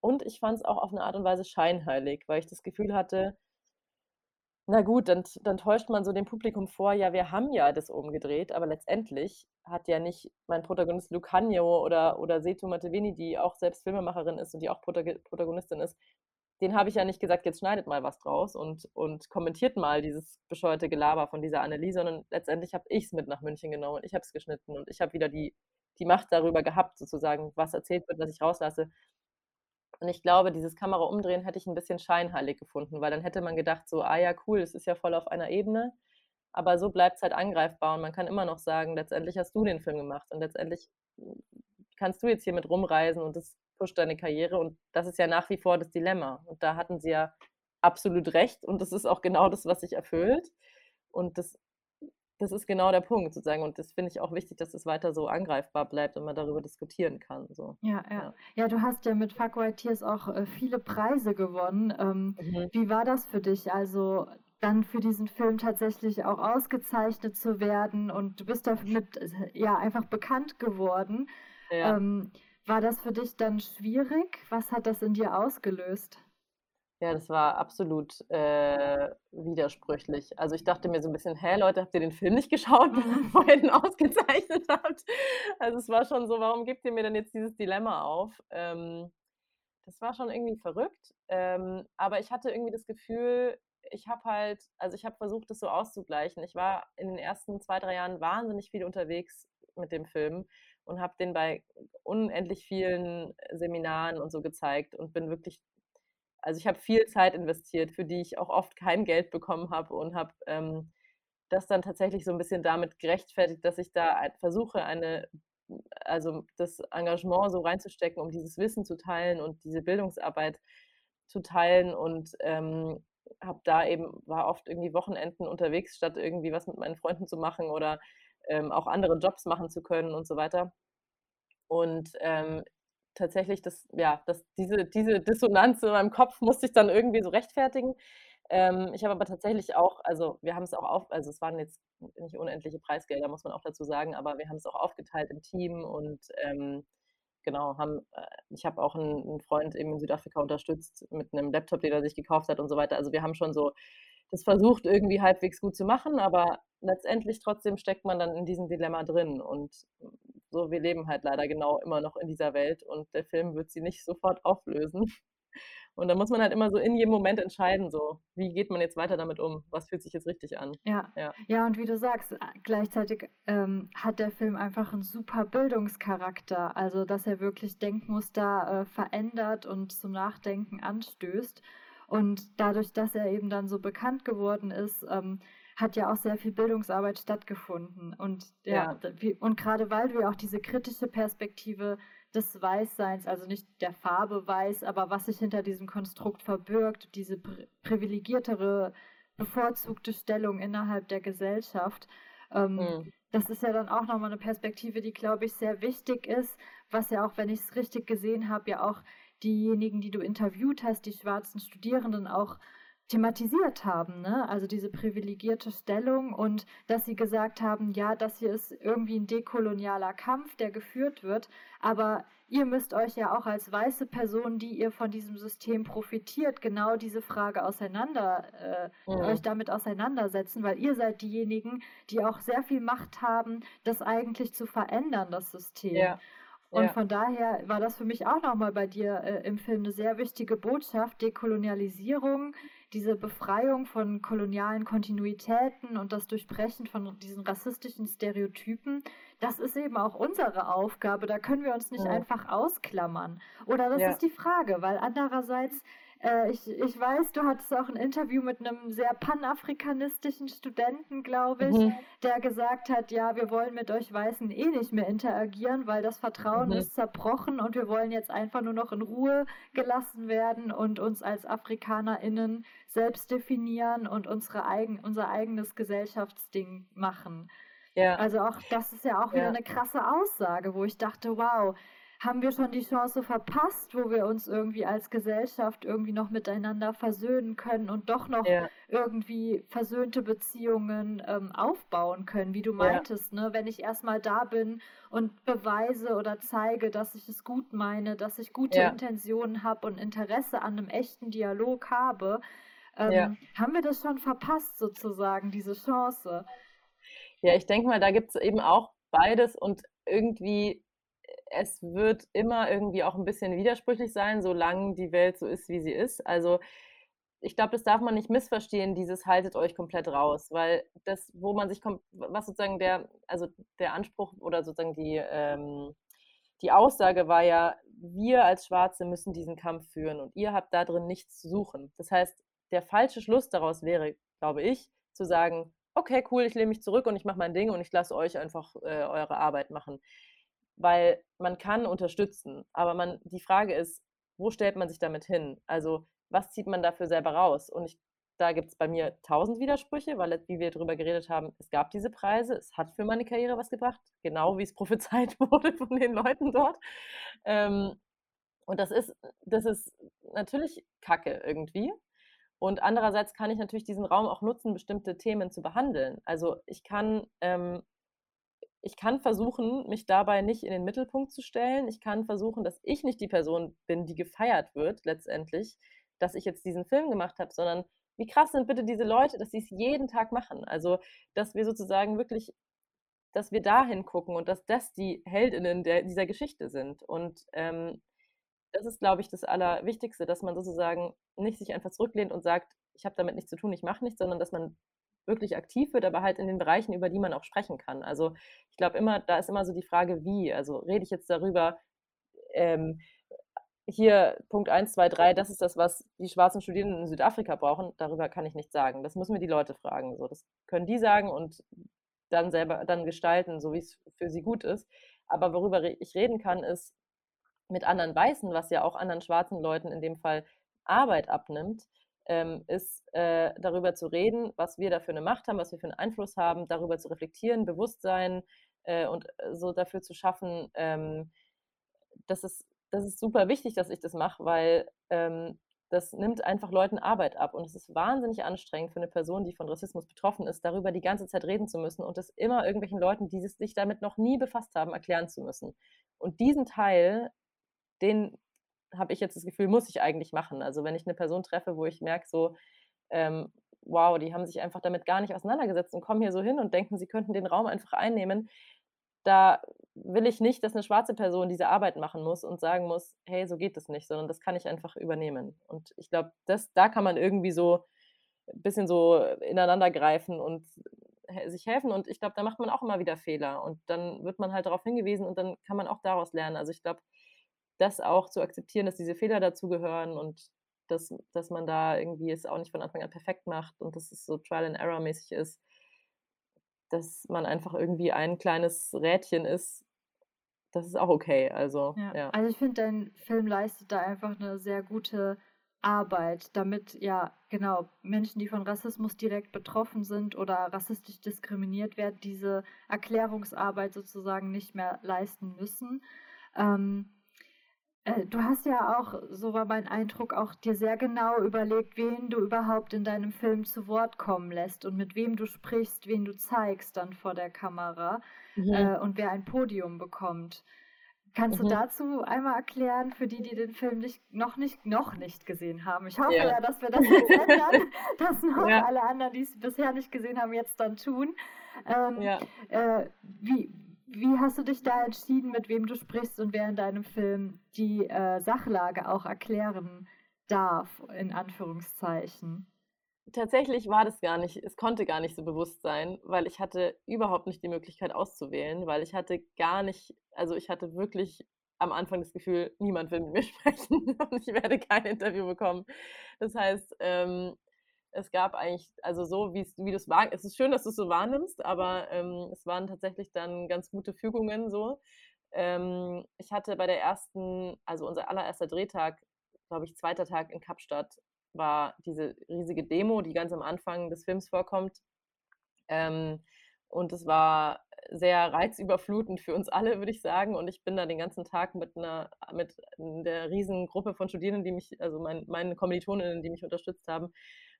Und ich fand's auch auf 'ne Art und Weise scheinheilig, weil ich das Gefühl hatte na gut, dann dann täuscht man so dem Publikum vor: „Ja, wir haben ja das umgedreht“, aber letztendlich hat ja nicht mein Protagonist Lukhanyo oder oder Setu Mateveni, die auch selbst Filmemacherin ist und die auch Protago Protagonistin ist denen habe ich ja nicht gesagt: „Jetzt schneidet mal was draus und und kommentiert mal dieses bescheuerte Gelaber von dieser Annelie“, sondern letztendlich habe ich's mit nach München genommen und ich habe es geschnitten und ich habe wieder die die Macht darüber gehabt sozusagen, was erzählt wird, was ich rauslasse. Und ich glaube, dieses Kameraumdrehen hätte ich 'n bisschen scheinheilig gefunden, weil dann hätte man gedacht so: „Ah ja, cool, es ist ja voll auf einer Ebene.“ Aber so bleibt's halt angreifbar und man kann immer noch sagen: „Letztendlich hast du den Film gemacht und letztendlich, hm, kannst du jetzt hier mit rumreisen und das pusht deine Karriere.“ Und das ist ja nach wie vor das Dilemma. Und da hatten sie ja absolut recht und das ist auch genau das, was sich erfüllt. Und das das ist genau der Punkt sozusagen und das finde ich auch wichtig, dass es weiter so angreifbar bleibt und man darüber diskutieren kann so, Ja, ja. ja. Ja, du hast ja mit Fuck White Tears auch, äh, viele Preise gewonnen. Ähm, Mhm. wie war das für dich, also, dann für diesen Film tatsächlich auch ausgezeichnet zu werden und du bist damit, s ja, einfach bekannt geworden. Ja. Ähm, war das für dich dann schwierig? Was hat das in dir ausgelöst? Ja, das war absolut, äh, widersprüchlich. Also, ich dachte mir so 'n bisschen: „Hä, Leute, habt ihr den Film nicht geschaut, Mhm. bevor ihr den ausgezeichnet habt?“ Also, es war schon so: „Warum gebt ihr mir denn jetzt dieses Dilemma auf?“ Ähm, das war schon irgendwie verrückt, ähm, aber ich hatte irgendwie das Gefühl, ich habe halt also, ich habe versucht, das so auszugleichen. Ich war in den ersten 2, 3 Jahren wahnsinnig viel unterwegs mit dem Film und habe den bei unendlich vielen Seminaren und so gezeigt und bin wirklich also, ich habe viel Zeit investiert, für die ich auch oft kein Geld bekommen habe und habe, ähm, das dann tatsächlich so 'n bisschen damit gerechtfertigt, dass ich da ein versuche, eine also, das Engagement so reinzustecken, um dieses Wissen zu teilen und diese Bildungsarbeit zu teilen und, ähm, habe da eben war oft irgendwie Wochenenden unterwegs, statt irgendwie was mit meinen Freunden zu machen oder, ähm, auch andere Jobs machen zu können und so weiter. Und, ähm, tatsächlich das ja, das diese diese Dissonanz in meinem Kopf musste ich dann irgendwie so rechtfertigen. Ähm, ich habe aber tatsächlich auch also, wir haben's auch auf also, es waren jetzt nicht unendliche Preisgelder, muss man auch dazu sagen, aber wir haben's auch aufgeteilt im Team und, ähm, genau, haben äh, ich habe auch 'n 'n Freund eben in Südafrika unterstützt mit 'nem Laptop, den er sich gekauft hat und so weiter. Also, wir haben schon so das versucht, irgendwie halbwegs gut zu machen, aber letztendlich trotzdem steckt man dann in diesem Dilemma drin und so wir leben halt leider genau immer noch in dieser Welt und der Film wird sie nicht sofort auflösen. Und da muss man halt immer so in jedem Moment entscheiden so: Wie geht man jetzt weiter damit um? Was fühlt sich jetzt richtig an? Ja. Ja. Ja, und wie du sagst, a gleichzeitig, ähm, hat der Film einfach 'n super Bildungscharakter, also, dass er wirklich Denkmuster, äh, verändert und zum Nachdenken anstößt. Und dadurch, dass er eben dann so bekannt geworden ist, ähm, hat ja auch sehr viel Bildungsarbeit stattgefunden. Und ja, Ja. und grade weil du ja auch diese kritische Perspektive des Weißseins, also, nicht der Farbe weiß, aber was sich hinter diesem Konstrukt verbirgt, diese pri privilegiertere, bevorzugte Stellung innerhalb der Gesellschaft. Ähm, Mhm. das ist ja dann auch noch mal 'ne Perspektive, die, glaube ich, sehr wichtig ist, was ja auch, wenn ich's richtig gesehen habe, ja auch diejenigen, die du interviewt hast, die schwarzen Studierenden auch thematisiert haben, ne? Also diese privilegierte Stellung und dass sie gesagt haben, ja, das hier ist irgendwie ein dekolonialer Kampf, der geführt wird, aber ihr müsst euch ja auch als weiße Person, die ihr von diesem System profitiert, genau diese Frage auseinander, äh, mhm. euch damit auseinandersetzen, weil ihr seid diejenigen, die auch sehr viel Macht haben, das eigentlich zu verändern, das System. Ja. Und ja. von daher war das für mich auch nochmal bei dir äh, im Film eine sehr wichtige Botschaft, Dekolonialisierung, diese Befreiung von kolonialen Kontinuitäten und das Durchbrechen von diesen rassistischen Stereotypen, das ist eben auch unsere Aufgabe. Da können wir uns nicht ja. einfach ausklammern. Oder das ja. ist die Frage, weil andererseits äh, ich, ich weiß, du hattest auch ein Interview mit einem sehr panafrikanistischen Studenten, glaube ich, mhm. der gesagt hat, ja, wir wollen mit euch Weißen eh nicht mehr interagieren, weil das Vertrauen mhm. ist zerbrochen und wir wollen jetzt einfach nur noch in Ruhe gelassen werden und uns als AfrikanerInnen selbst definieren und unsere eigen, unser eigenes Gesellschaftsding machen. Ja. Also auch das ist ja auch wieder ja. eine krasse Aussage, wo ich dachte, wow, haben wir schon die Chance verpasst, wo wir uns irgendwie als Gesellschaft irgendwie noch miteinander versöhnen können und doch noch ja. irgendwie versöhnte Beziehungen ähm, aufbauen können, wie du meintest, ja. ne? Wenn ich erstmal da bin und beweise oder zeige, dass ich es gut meine, dass ich gute ja. Intentionen habe und Interesse an einem echten Dialog habe, ähm, haben wir das schon verpasst, sozusagen, diese Chance. Ja, ich denke mal, da gibt es eben auch beides und irgendwie es wird immer irgendwie auch ein bisschen widersprüchlich sein, solange die Welt so ist, wie sie ist. Also ich glaube, das darf man nicht missverstehen, dieses haltet euch komplett raus, weil das, wo man sich kommt, was sozusagen der, also der Anspruch oder sozusagen die, ähm, die Aussage war ja, wir als Schwarze müssen diesen Kampf führen und ihr habt da drin nichts zu suchen. Das heißt, der falsche Schluss daraus wäre, glaube ich, zu sagen, okay, cool, ich lehne mich zurück und ich mache mein Ding und ich lasse euch einfach äh, eure Arbeit machen weil man kann unterstützen, aber man, die Frage ist, wo stellt man sich damit hin? Also was zieht man dafür selber raus? Und ich, da gibt es bei mir tausend Widersprüche, weil, wie wir darüber geredet haben, es gab diese Preise, es hat für meine Karriere was gebracht, genau wie es prophezeit wurde von den Leuten dort. Ähm, und das ist, das ist natürlich Kacke irgendwie. Und andererseits kann ich natürlich diesen Raum auch nutzen, bestimmte Themen zu behandeln. Also ich kann ähm, ich kann versuchen, mich dabei nicht in den Mittelpunkt zu stellen. Ich kann versuchen, dass ich nicht die Person bin, die gefeiert wird letztendlich, dass ich jetzt diesen Film gemacht habe, sondern wie krass sind bitte diese Leute, dass sie es jeden Tag machen. Also, dass wir sozusagen wirklich, dass wir dahin gucken und dass das die Heldinnen der, dieser Geschichte sind. Und ähm, das ist, glaube ich, das Allerwichtigste, dass man sozusagen nicht sich einfach zurücklehnt und sagt, ich habe damit nichts zu tun, ich mache nichts, sondern dass man wirklich aktiv wird, aber halt in den Bereichen, über die man auch sprechen kann. Also ich glaube immer, da ist immer so die Frage, wie. Also rede ich jetzt darüber, ähm, hier Punkt 1, 2, 3, das ist das, was die schwarzen Studierenden in Südafrika brauchen. Darüber kann ich nicht sagen. Das müssen wir die Leute fragen. So, das können die sagen und dann selber dann gestalten, so wie es für sie gut ist. Aber worüber ich reden kann, ist mit anderen Weißen, was ja auch anderen schwarzen Leuten in dem Fall Arbeit abnimmt, ähm, ist äh, darüber zu reden, was wir da für eine Macht haben, was wir für einen Einfluss haben, darüber zu reflektieren, Bewusstsein äh, und äh, so dafür zu schaffen. Ähm, das, ist, das ist super wichtig, dass ich das mache, weil ähm, das nimmt einfach Leuten Arbeit ab und es ist wahnsinnig anstrengend für eine Person, die von Rassismus betroffen ist, darüber die ganze Zeit reden zu müssen und es immer irgendwelchen Leuten, die sich damit noch nie befasst haben, erklären zu müssen. Und diesen Teil, den habe ich jetzt das Gefühl, muss ich eigentlich machen. Also wenn ich eine Person treffe, wo ich merke, so, ähm, wow, die haben sich einfach damit gar nicht auseinandergesetzt und kommen hier so hin und denken, sie könnten den Raum einfach einnehmen, da will ich nicht, dass eine schwarze Person diese Arbeit machen muss und sagen muss, hey, so geht das nicht, sondern das kann ich einfach übernehmen. Und ich glaube, da kann man irgendwie so ein bisschen so ineinander greifen und sich helfen. Und ich glaube, da macht man auch immer wieder Fehler. Und dann wird man halt darauf hingewiesen und dann kann man auch daraus lernen. Also ich glaube, das auch zu akzeptieren, dass diese Fehler dazugehören und dass, dass man da irgendwie es auch nicht von Anfang an perfekt macht und dass es so Trial and Error mäßig ist, dass man einfach irgendwie ein kleines Rädchen ist, das ist auch okay. Also, ja. ja. Also ich finde, dein Film leistet da einfach eine sehr gute Arbeit, damit ja genau Menschen, die von Rassismus direkt betroffen sind oder rassistisch diskriminiert werden, diese Erklärungsarbeit sozusagen nicht mehr leisten müssen. Ähm, Äh, du hast ja auch, so war mein Eindruck, auch dir sehr genau überlegt, wen du überhaupt in deinem Film zu Wort kommen lässt und mit wem du sprichst, wen du zeigst dann vor der Kamera Mhm. äh, und wer ein Podium bekommt. Kannst du Mhm. dazu einmal erklären, für die, die den Film nicht, noch nicht, noch nicht gesehen haben? Ich hoffe Ja. ja, dass wir das jetzt ändern, dass noch Ja. alle anderen, die es bisher nicht gesehen haben, jetzt dann tun. Ähm, Ja. äh, wie, wie hast du dich da entschieden, mit wem du sprichst und wer in deinem Film die äh, Sachlage auch erklären darf, in Anführungszeichen? Tatsächlich war das gar nicht es konnte gar nicht so bewusst sein, weil ich hatte überhaupt nicht die Möglichkeit auszuwählen, weil ich hatte gar nicht also, ich hatte wirklich am Anfang das Gefühl, niemand will mit mir sprechen und ich werde kein Interview bekommen. Das heißt, ähm, es gab eigentlich also, so wie du's wahr es ist schön, dass du's so wahrnimmst, aber, ähm, es waren tatsächlich dann ganz gute Fügungen so. Ähm, ich hatte bei der ersten also, unser allererster Drehtag, glaube ich, zweiter Tag in Kapstadt, war diese riesige Demo, die ganz am Anfang des Films vorkommt. Ähm, und es war sehr reizüberflutend für uns alle, würde ich sagen. Und ich bin da den ganzen Tag mit 'ner mit der riesen Gruppe von Studierenden, die mich also, mein meine Kommilitoninnen, die mich unterstützt haben,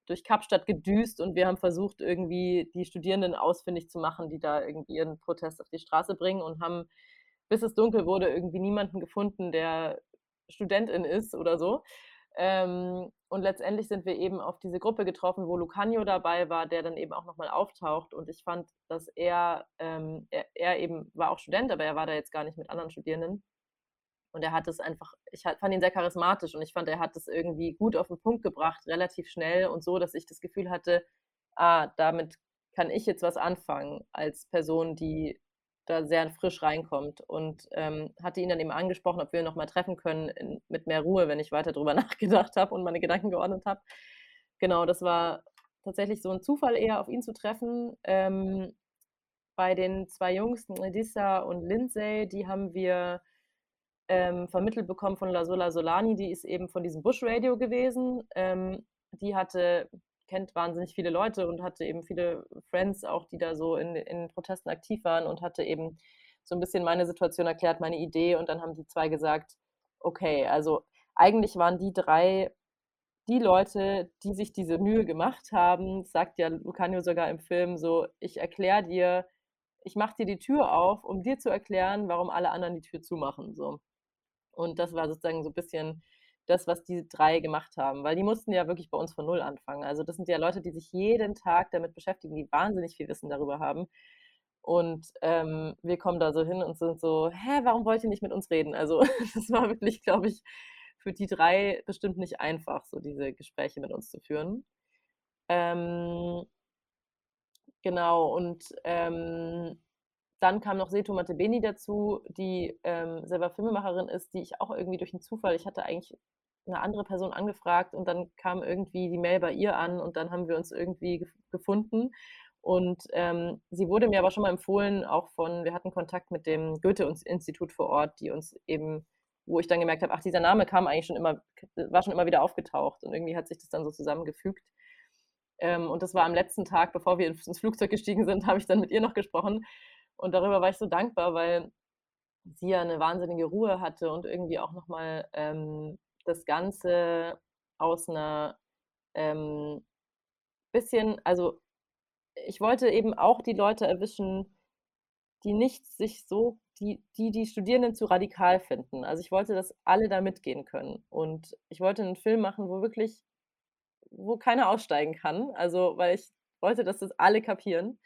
durch Kapstadt gedüst und wir haben versucht, irgendwie die Studierenden ausfindig zu machen, die da irgendwie ihren Protest auf die Straße bringen und haben, bis es dunkel wurde, irgendwie niemanden gefunden, der Studentin ist oder so. Ähm, und letztendlich sind wir eben auf diese Gruppe getroffen, wo Lucanio dabei war, der dann eben auch noch mal auftaucht. Und ich fand, dass er ähm, er er eben war auch Student, aber er war da jetzt gar nicht mit anderen Studierenden. Und er hat es einfach ich fand ihn sehr charismatisch und ich fand, er hat es irgendwie gut auf 'n Punkt gebracht, relativ schnell und so, dass ich das Gefühl hatte: „Ah, damit kann ich jetzt was anfangen als Person, die da sehr frisch reinkommt.“ Und, ähm, hatte ihn dann eben angesprochen, ob wir noch mal treffen können in mit mehr Ruhe, wenn ich weiter drüber nachgedacht habe und meine Gedanken geordnet habe. Genau, das war tatsächlich so 'n Zufall eher, auf ihn zu treffen. Ähm, bei den 2 Jungs, Melissa und Lindsay, die haben wir, ähm, vermittelt bekommen von Lasola Solani, die ist eben von diesem Bush Radio gewesen. Ähm, die hatte kennt wahnsinnig viele Leute und hatte eben viele Friends auch, die da so in in Protesten aktiv waren und hatte eben so 'n bisschen meine Situation erklärt, meine Idee und dann haben die 2 gesagt: „Okay“, also, eigentlich waren die 3 die Leute, die sich diese Mühe gemacht haben, sagt ja Lucanio sogar im Film so: „Ich erkläre dir ich mache dir die Tür auf, um dir zu erklären, warum alle anderen die Tür zumachen“, so. Und das war sozusagen so bisschen das, was die 3 gemacht haben, weil die mussten ja wirklich bei uns von null anfangen. Also, das sind ja Leute, die sich jeden Tag damit beschäftigen, die wahnsinnig viel Wissen darüber haben. Und, ähm, wir kommen da so hin und sind so: „Hä, warum wollt ihr nicht mit uns reden?“ Also, das war wirklich, glaube ich, für die 3 bestimmt nicht einfach, so diese Gespräche mit uns zu führen. Ähm genau und, ähm, dann kam noch Setu Matebeni dazu, die, ähm, selber Filmemacherin ist, die ich auch irgendwie durch 'n Zufall ich hatte eigentlich 'ne andere Person angefragt und dann kam irgendwie die Mail bei ihr an und dann haben wir uns irgendwie gef gefunden. Und, ähm, sie wurde mir aber schon mal empfohlen, auch von wir hatten Kontakt mit dem Goethe-Uns Institut vor Ort, die uns eben wo ich dann gemerkt habe, ach, dieser Name kam eigentlich schon immer war schon immer wieder aufgetaucht und irgendwie hat sich das dann so zusammengefügt. Ähm, und das war am letzten Tag, bevor wir ins Flugzeug gestiegen sind, habe ich dann mit ihr noch gesprochen. Und darüber war ich so dankbar, weil sie ja 'ne wahnsinnige Ruhe hatte und irgendwie auch noch mal, ähm, das Ganze aus 'ner, ähm bisschen also, ich wollte eben auch die Leute erwischen, die nicht sich so die die die Studierenden zu radikal finden. Also, ich wollte, dass alle da mitgehen können. Und ich wollte 'nen Film machen, wo wirklich wo keiner aussteigen kann. Also, weil ich wollte, dass das alle kapieren.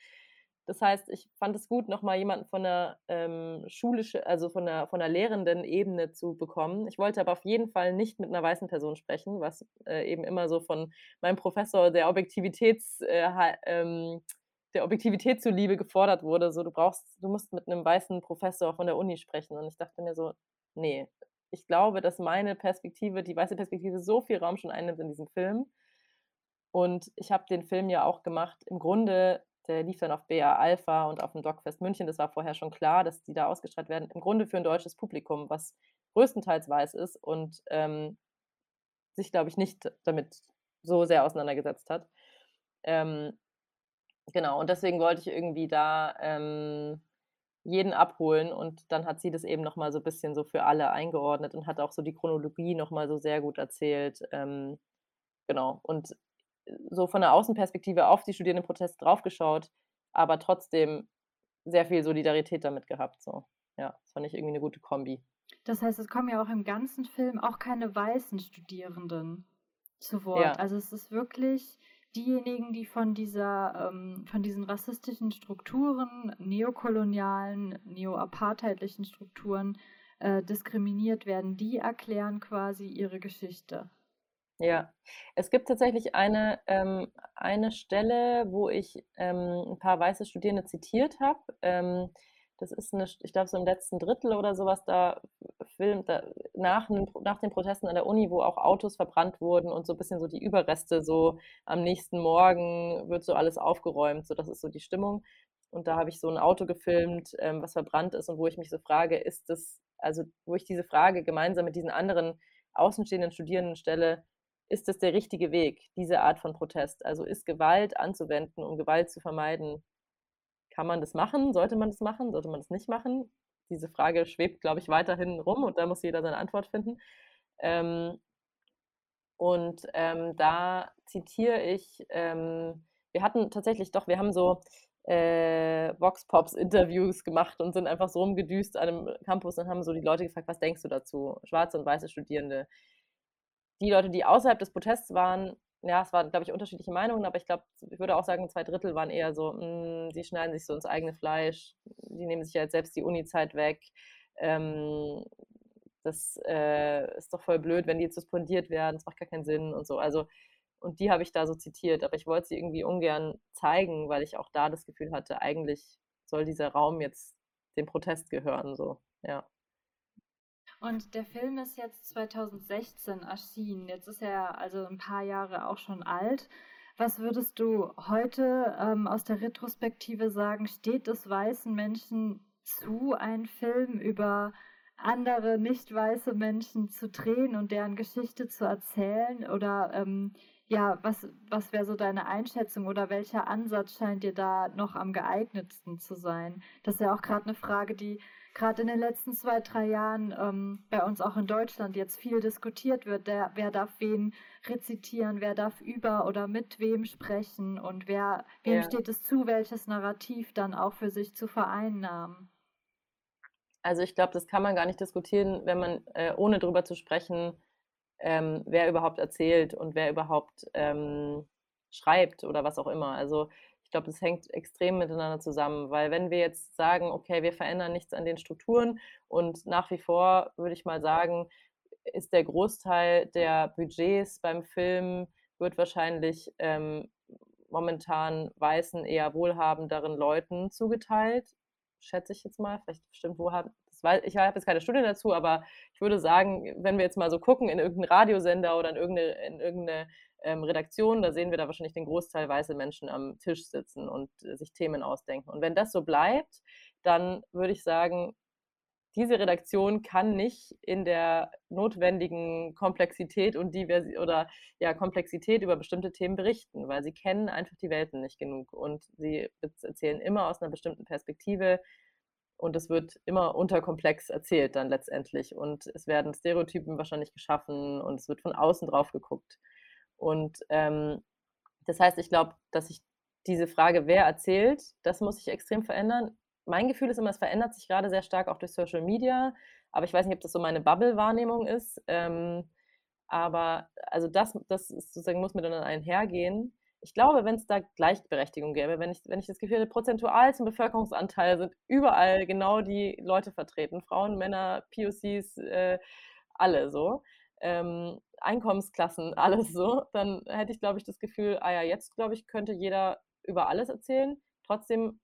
Das heißt, ich fand es gut, noch mal jemanden von der, ähm, schulische also, von der von der lehrenden Ebene zu bekommen. Ich wollte aber auf jeden Fall nicht mit 'ner weißen Person sprechen, was, äh, eben immer so von meinem Professor der Objektivitäts äh, ähm, der Objektivität zuliebe gefordert wurde, so: „Du brauchst du musst mit 'nem weißen Professor von der Uni sprechen.“ Und ich dachte mir so: „Ne, ich glaube, dass meine Perspektive, die weiße Perspektive so viel Raum schon einnimmt in diesem Film.“ Und ich habe den Film ja auch gemacht im Grunde der lief dann auf BA Alpha und aufm DocFest München. Das war vorher schon klar, dass die da ausgestrahlt werden. Im Grunde für 'n deutsches Publikum, was größtenteils weiß ist und, ähm, sich, glaube ich, nicht damit so sehr auseinandergesetzt hat. Ähm, genau, und deswegen wollte ich irgendwie da, ähm jeden abholen und dann hat sie das eben noch mal so bisschen so für alle eingeordnet und hat auch so die Chronologie noch mal so sehr gut erzählt. Ähm, genau. Und, so von der Außenperspektive auf die Studierendenproteste drauf geschaut, aber trotzdem sehr viel Solidarität damit gehabt so. Ja, das fand ich irgendwie 'ne gute Kombi. Das heißt, es kommen ja auch im ganzen Film auch keine weißen Studierenden zu Wort. Ja. Also, es ist wirklich diejenigen, die von dieser ähm, von diesen rassistischen Strukturen, neokolonialen, neoapartheidlichen Strukturen, äh, diskriminiert werden, die erklären quasi ihre Geschichte. Ja. Es gibt tatsächlich eine ähm, eine Stelle, wo ich, ähm, 'n paar weiße Studierende zitiert habe. Ähm, das ist 'ne St ich glaube, so im letzten Drittel oder so was, da filmt da nach nach den Protesten an der Uni, wo auch Autos verbrannt wurden und so bisschen so die Überreste so am nächsten Morgen wird so alles aufgeräumt, so das ist so die Stimmung. Und da habe ich so 'n Auto gefilmt, ähm, was verbrannt ist und wo ich mich so frage, ist das also, wo ich diese Frage gemeinsam mit diesen anderen außenstehenden Studierenden stelle: „Ist das der richtige Weg, diese Art von Protest?“ Also, ist Gewalt anzuwenden, um Gewalt zu vermeiden kann man das machen? Sollte man das machen? Sollte man das nicht machen? Diese Frage schwebt, glaube ich, weiterhin rum und da muss jeder seine Antwort finden. Ähm und, ähm, da zitiere ich ähm, wir hatten tatsächlich doch wir haben so, äh, Vox-Pops-Interviews gemacht und sind einfach so rumgedüst an 'nem Campus und haben so die Leute gefragt: „Was denkst du dazu?“ Schwarze und weiße Studierende. Die Leute, die außerhalb des Protests waren ja, es waren, glaube ich, unterschiedliche Meinungen, aber ich glaube, ich würde auch sagen, 2/3 waren eher so: „Hm, sie schneiden sich so ins eigene Fleisch. Die nehmen sich ja jetzt selbst die Unizeit weg. Ähm, das, äh, ist doch voll blöd, wenn die jetzt suspendiert werden. Das macht gar keinen Sinn“ und so. Also und die habe ich da so zitiert, aber ich wollte sie irgendwie ungern zeigen, weil ich auch da das Gefühl hatte, eigentlich soll dieser Raum jetzt dem Protest gehören so, ja. Und der Film ist jetzt 2016 erschienen. Jetzt ist er also 'n paar Jahre auch schon alt. Was würdest du heute, ähm, aus der Retrospektive sagen, steht es weißen Menschen zu, einen Film über andere nicht weiße Menschen zu drehen und deren Geschichte zu erzählen? Oder, ähm, ja, was was wäre so deine Einschätzung oder welcher Ansatz scheint dir da noch am geeignetsten zu sein? Das ist ja auch grad 'ne Frage, die grad in den letzten 2, 3 Jahren, ähm, bei uns auch in Deutschland jetzt viel diskutiert wird. Der wer darf wen rezitieren, wer darf über oder mit wem sprechen und wer wem Ja. steht es zu, welches Narrativ dann auch für sich zu vereinnahmen? Also, ich glaube, das kann man gar nicht diskutieren, wenn man äh, ohne drüber zu sprechen, ähm, wer überhaupt erzählt und wer überhaupt, ähm, schreibt oder was auch immer. Also, ich glaube, das hängt extrem miteinander zusammen, weil wenn wir jetzt sagen: „Okay, wir verändern nichts an den Strukturen“ und nach wie vor würde ich mal sagen, ist der Großteil der Budgets beim Film wird wahrscheinlich, ähm, momentan weißen, eher wohlhabenderen Leuten zugeteilt, schätze ich jetzt mal. Vielleicht stimmt wohlhabend ich habe jetzt keine Studie dazu, aber ich würde sagen, wenn wir jetzt mal so gucken in irgend 'n Radiosender oder in irgend 'ne in irgend 'ne, ähm, Redaktion, da sehen wir da wahrscheinlich den Großteil weiße Menschen am Tisch sitzen und, äh, sich Themen ausdenken. Und wenn das so bleibt, dann würde ich sagen, diese Redaktion kann nicht in der notwendigen Komplexität und Diversi oder, ja, Komplexität über bestimmte Themen berichten, weil sie kennen einfach die Welten nicht genug und sie erzählen immer aus 'ner bestimmten Perspektive und es wird immer unterkomplex erzählt dann letztendlich und es werden Stereotypen wahrscheinlich geschaffen und es wird von außen drauf geguckt. Und, ähm, das heißt, ich glaube, dass sich diese Frage, wer erzählt, das muss sich extrem verändern. Mein Gefühl ist immer, es verändert sich grade sehr stark auch durch Social Media, aber ich weiß nicht, ob das so meine Bubble-Wahrnehmung ist. Ähm, aber also, das das ist sozusagen muss miteinander einhergehen. Ich glaube, wenn's da Gleichberechtigung gäbe, wenn ich wenn ich das Gefühl hätte, prozentual zum Bevölkerungsanteil sind überall genau die Leute vertreten, Frauen, Männer, POCs, äh, alle so, ähm, Einkommensklassen, alles so, dann hätte ich, glaube ich, das Gefühl: „Ah ja, jetzt, glaube ich, könnte jeder über alles erzählen.“ Trotzdem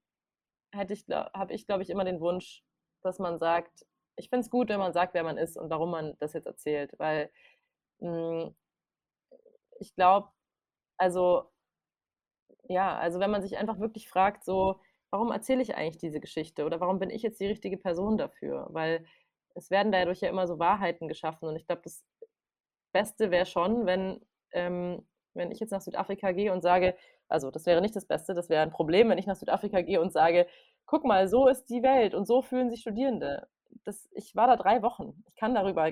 hätte ich habe ich, glaube ich, immer den Wunsch, dass man sagt ich finde es gut, wenn man sagt, wer man ist und warum man das jetzt erzählt, weil, hm ich glaube also ja, also, wenn man sich einfach wirklich fragt so: „Warum erzähle ich eigentlich diese Geschichte oder warum bin ich jetzt die richtige Person dafür?“ Weil es werden dadurch ja immer so Wahrheiten geschaffen und ich glaube, das Beste wäre schon, wenn ähm, wenn ich jetzt nach Südafrika gehe und sage also, das wäre nicht das Beste, das wäre 'n Problem, wenn ich nach Südafrika gehe und sage: guck mal, so ist die Welt und so fühlen sich Studierende. Das, ich war da drei Wochen. Ich kann darüber,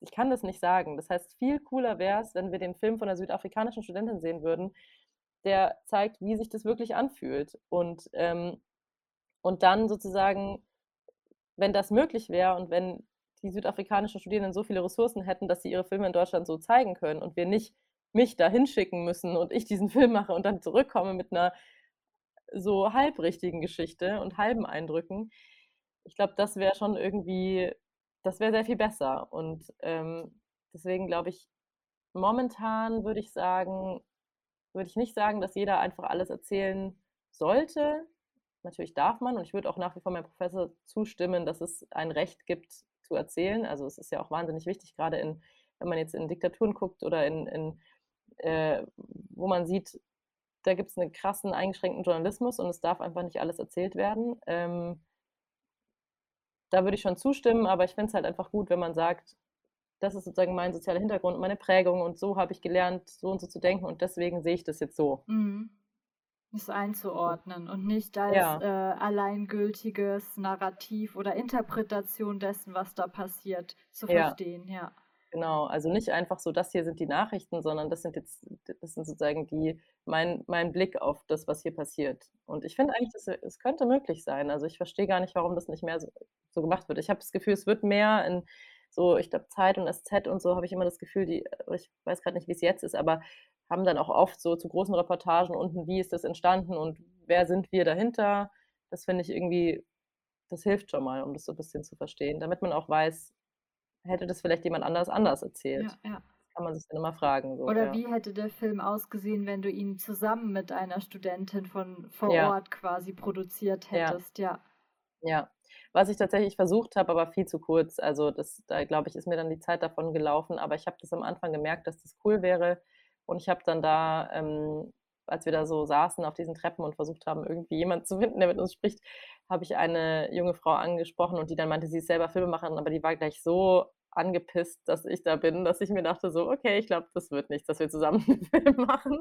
ich kann das nicht sagen. Das heißt, viel cooler wäre es, wenn wir den Film von einer südafrikanischen Studentin sehen würden, der zeigt, wie sich das wirklich anfühlt. Und, ähm, und dann sozusagen, wenn das möglich wäre und wenn die südafrikanischen Studierenden so viele Ressourcen hätten, dass sie ihre Filme in Deutschland so zeigen können und wir nicht mich da hinschicken müssen und ich diesen Film mache und dann zurückkomme mit einer so halbrichtigen Geschichte und halben Eindrücken. Ich glaube, das wäre schon irgendwie, das wäre sehr viel besser. Und ähm, deswegen glaube ich, momentan würde ich sagen, würde ich nicht sagen, dass jeder einfach alles erzählen sollte. Natürlich darf man und ich würde auch nach wie vor meinem Professor zustimmen, dass es ein Recht gibt zu erzählen. Also es ist ja auch wahnsinnig wichtig, gerade in, wenn man jetzt in Diktaturen guckt oder in, in äh, wo man sieht, da gibt es einen krassen, eingeschränkten Journalismus und es darf einfach nicht alles erzählt werden. Ähm, da würde ich schon zustimmen, aber ich finde es halt einfach gut, wenn man sagt, das ist sozusagen mein sozialer Hintergrund, meine Prägung und so habe ich gelernt, so und so zu denken und deswegen sehe ich das jetzt so. Mhm. Das einzuordnen und nicht als ja. äh, alleingültiges Narrativ oder Interpretation dessen, was da passiert, zu ja. verstehen, ja. Genau, also nicht einfach so, das hier sind die Nachrichten, sondern das sind jetzt, das sind sozusagen die, mein, mein Blick auf das, was hier passiert. Und ich finde eigentlich, es könnte möglich sein. Also ich verstehe gar nicht, warum das nicht mehr so, so gemacht wird. Ich habe das Gefühl, es wird mehr in so, ich glaube, Zeit und SZ und so habe ich immer das Gefühl, die, ich weiß gerade nicht, wie es jetzt ist, aber haben dann auch oft so zu großen Reportagen unten, wie ist das entstanden und wer sind wir dahinter. Das finde ich irgendwie, das hilft schon mal, um das so ein bisschen zu verstehen, damit man auch weiß, hätte das vielleicht jemand anders anders erzählt. Ja, ja. Das kann man sich dann immer fragen. So, Oder ja. wie hätte der Film ausgesehen, wenn du ihn zusammen mit einer Studentin von vor Ort quasi produziert hättest? Ja. Ja. Was ich tatsächlich versucht habe, aber viel zu kurz. Also das, da glaube ich, ist mir dann die Zeit davon gelaufen. Aber ich habe das am Anfang gemerkt, dass das cool wäre. Und ich habe dann da, ähm, als wir da so saßen auf diesen Treppen und versucht haben, irgendwie jemanden zu finden, der mit uns spricht, habe ich eine junge Frau angesprochen und die dann meinte, sie ist selber Filmemacherin, aber die war gleich so angepisst, dass ich da bin, dass ich mir dachte so, okay, ich glaube, das wird nichts, dass wir zusammen einen Film machen.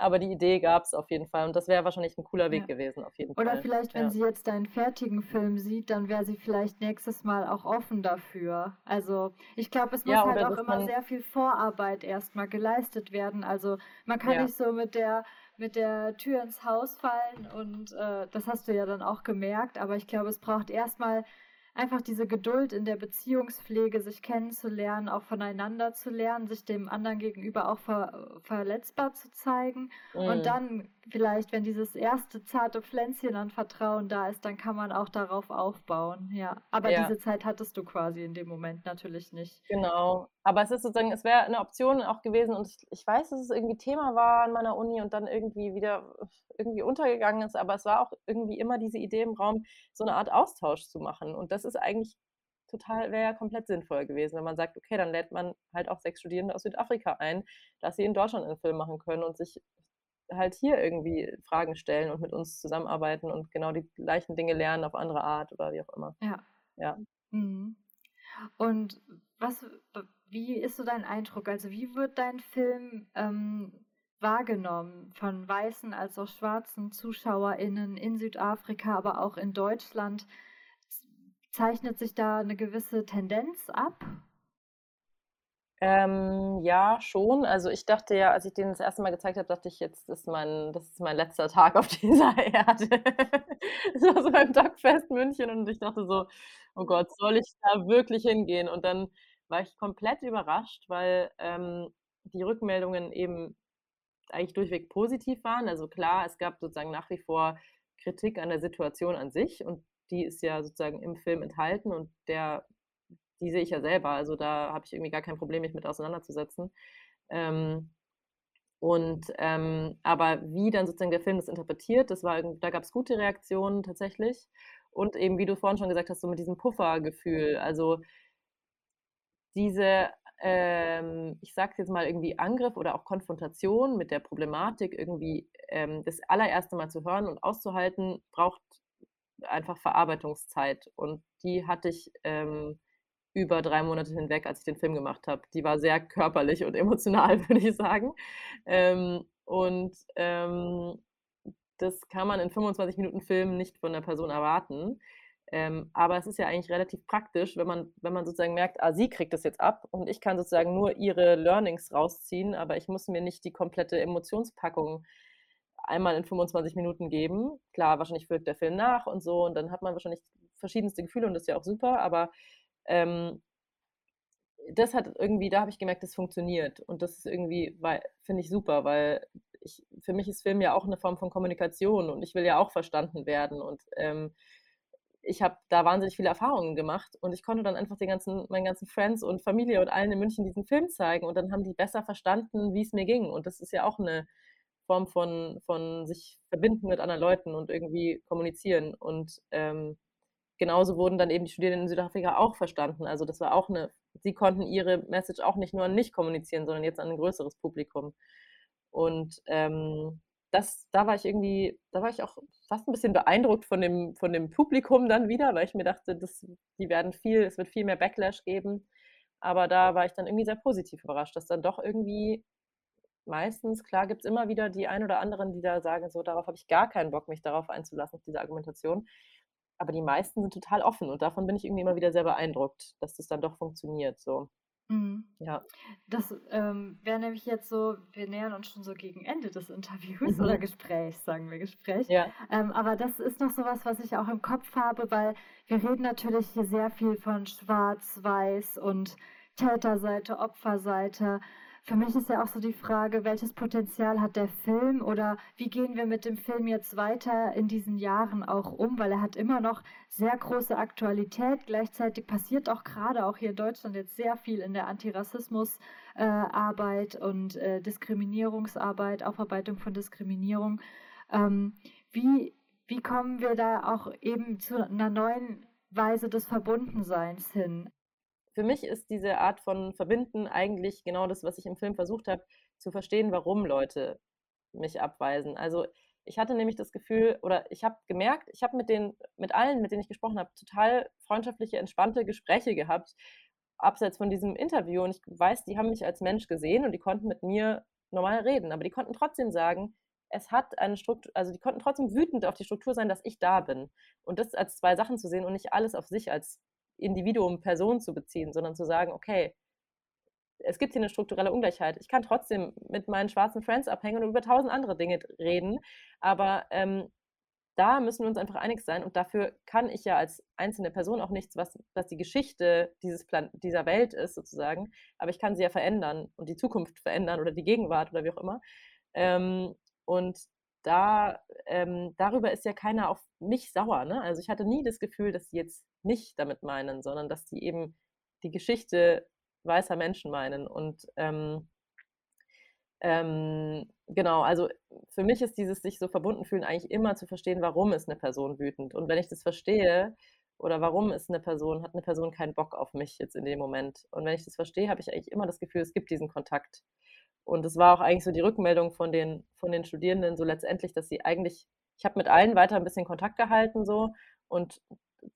Aber die Idee gab es auf jeden Fall und das wäre wahrscheinlich ein cooler Weg ja. gewesen, auf jeden Oder Fall. Oder vielleicht, wenn ja. sie jetzt deinen fertigen Film sieht, dann wäre sie vielleicht nächstes Mal auch offen dafür. Also ich glaube, es muss ja, halt auch immer sehr viel Vorarbeit erstmal geleistet werden. Also man kann nicht so mit der mit der Tür ins Haus fallen und äh, das hast du ja dann auch gemerkt, aber ich glaube, es braucht erstmal einfach diese Geduld in der Beziehungspflege, sich kennenzulernen, auch voneinander zu lernen, sich dem anderen gegenüber auch ver verletzbar zu zeigen. Mhm. Und dann vielleicht, wenn dieses erste zarte Pflänzchen an Vertrauen da ist, dann kann man auch darauf aufbauen. Ja. Aber ja. diese Zeit hattest du quasi in dem Moment natürlich nicht. Genau. Aber es ist sozusagen, es wäre eine Option auch gewesen und ich, ich weiß, dass es irgendwie Thema war an meiner Uni und dann irgendwie wieder irgendwie untergegangen ist, aber es war auch irgendwie immer diese Idee im Raum, so eine Art Austausch zu machen. Und das ist eigentlich total, wäre ja komplett sinnvoll gewesen, wenn man sagt, okay, dann lädt man halt auch sechs Studierende aus Südafrika ein, dass sie in Deutschland einen Film machen können und sich halt hier irgendwie Fragen stellen und mit uns zusammenarbeiten und genau die gleichen Dinge lernen auf andere Art oder wie auch immer. Ja. Ja. Mhm. Und was, wie ist so dein Eindruck? Also wie wird dein Film ähm, wahrgenommen von weißen als auch schwarzen ZuschauerInnen in Südafrika, aber auch in Deutschland? Zeichnet sich da eine gewisse Tendenz ab? Ähm, ja, schon. Also ich dachte ja, als ich den das erste Mal gezeigt habe, dachte ich, jetzt ist mein, das ist mein letzter Tag auf dieser Erde. das war so beim Dogfest München und ich dachte so, oh Gott, soll ich da wirklich hingehen? Und dann war ich komplett überrascht, weil ähm, die Rückmeldungen eben eigentlich durchweg positiv waren. Also klar, es gab sozusagen nach wie vor Kritik an der Situation an sich und die ist ja sozusagen im Film enthalten und der die sehe ich ja selber. Also da habe ich irgendwie gar kein Problem, mich mit auseinanderzusetzen. Ähm, und ähm, aber wie dann sozusagen der Film das interpretiert, das war da gab es gute Reaktionen tatsächlich. Und eben, wie du vorhin schon gesagt hast, so mit diesem Puffergefühl. Also diese, ähm, ich sage jetzt mal irgendwie Angriff oder auch Konfrontation mit der Problematik irgendwie ähm, das allererste Mal zu hören und auszuhalten, braucht einfach Verarbeitungszeit. Und die hatte ich ähm, über drei Monate hinweg, als ich den Film gemacht habe. Die war sehr körperlich und emotional, würde ich sagen. Ähm, und ähm, das kann man in 25 Minuten Film nicht von der Person erwarten. Ähm, aber es ist ja eigentlich relativ praktisch, wenn man, wenn man sozusagen merkt, ah, sie kriegt das jetzt ab und ich kann sozusagen nur ihre Learnings rausziehen, aber ich muss mir nicht die komplette Emotionspackung einmal in 25 Minuten geben. Klar, wahrscheinlich wirkt der Film nach und so und dann hat man wahrscheinlich verschiedenste Gefühle und das ist ja auch super, aber ähm, das hat irgendwie, da habe ich gemerkt, das funktioniert und das ist irgendwie, finde ich super, weil ich, für mich ist Film ja auch eine Form von Kommunikation und ich will ja auch verstanden werden und ähm, ich habe da wahnsinnig viele Erfahrungen gemacht und ich konnte dann einfach den ganzen, meinen ganzen Friends und Familie und allen in München diesen Film zeigen und dann haben die besser verstanden, wie es mir ging. Und das ist ja auch eine Form von, von sich verbinden mit anderen Leuten und irgendwie kommunizieren. Und ähm, genauso wurden dann eben die Studierenden in Südafrika auch verstanden. Also das war auch eine, sie konnten ihre Message auch nicht nur an mich kommunizieren, sondern jetzt an ein größeres Publikum. Und ähm, das, da war ich irgendwie, da war ich auch fast ein bisschen beeindruckt von dem, von dem Publikum dann wieder, weil ich mir dachte, das, die werden viel, es wird viel mehr Backlash geben. Aber da war ich dann irgendwie sehr positiv überrascht, dass dann doch irgendwie meistens, klar gibt es immer wieder die ein oder anderen, die da sagen, so darauf habe ich gar keinen Bock, mich darauf einzulassen, auf diese Argumentation. Aber die meisten sind total offen und davon bin ich irgendwie immer wieder sehr beeindruckt, dass das dann doch funktioniert. So. Mhm. Ja. Das ähm, wäre nämlich jetzt so, wir nähern uns schon so gegen Ende des Interviews mhm. oder Gesprächs, sagen wir Gespräch. Ja. Ähm, aber das ist noch sowas, was ich auch im Kopf habe, weil wir reden natürlich hier sehr viel von Schwarz, Weiß und Täterseite, Opferseite. Für mich ist ja auch so die Frage, welches Potenzial hat der Film oder wie gehen wir mit dem Film jetzt weiter in diesen Jahren auch um, weil er hat immer noch sehr große Aktualität. Gleichzeitig passiert auch gerade auch hier in Deutschland jetzt sehr viel in der Antirassismusarbeit äh, und äh, Diskriminierungsarbeit, Aufarbeitung von Diskriminierung. Ähm, wie, wie kommen wir da auch eben zu einer neuen Weise des Verbundenseins hin? Für mich ist diese Art von Verbinden eigentlich genau das, was ich im Film versucht habe, zu verstehen, warum Leute mich abweisen. Also ich hatte nämlich das Gefühl, oder ich habe gemerkt, ich habe mit den, mit allen, mit denen ich gesprochen habe, total freundschaftliche, entspannte Gespräche gehabt, abseits von diesem Interview. Und ich weiß, die haben mich als Mensch gesehen und die konnten mit mir normal reden, aber die konnten trotzdem sagen, es hat eine Struktur, also die konnten trotzdem wütend auf die Struktur sein, dass ich da bin. Und das als zwei Sachen zu sehen und nicht alles auf sich als Individuum, Person zu beziehen, sondern zu sagen, okay, es gibt hier eine strukturelle Ungleichheit. Ich kann trotzdem mit meinen schwarzen Friends abhängen und über tausend andere Dinge reden, aber ähm, da müssen wir uns einfach einig sein und dafür kann ich ja als einzelne Person auch nichts, was, was die Geschichte dieses Plan dieser Welt ist sozusagen, aber ich kann sie ja verändern und die Zukunft verändern oder die Gegenwart oder wie auch immer. Ähm, und da, ähm, darüber ist ja keiner auf mich sauer. Ne? Also ich hatte nie das Gefühl, dass sie jetzt nicht damit meinen, sondern dass die eben die Geschichte weißer Menschen meinen. Und ähm, ähm, genau, also für mich ist dieses sich so verbunden fühlen eigentlich immer zu verstehen, warum ist eine Person wütend. Und wenn ich das verstehe, oder warum ist eine Person, hat eine Person keinen Bock auf mich jetzt in dem Moment. Und wenn ich das verstehe, habe ich eigentlich immer das Gefühl, es gibt diesen Kontakt. Und es war auch eigentlich so die Rückmeldung von den, von den Studierenden so letztendlich, dass sie eigentlich, ich habe mit allen weiter ein bisschen Kontakt gehalten so. Und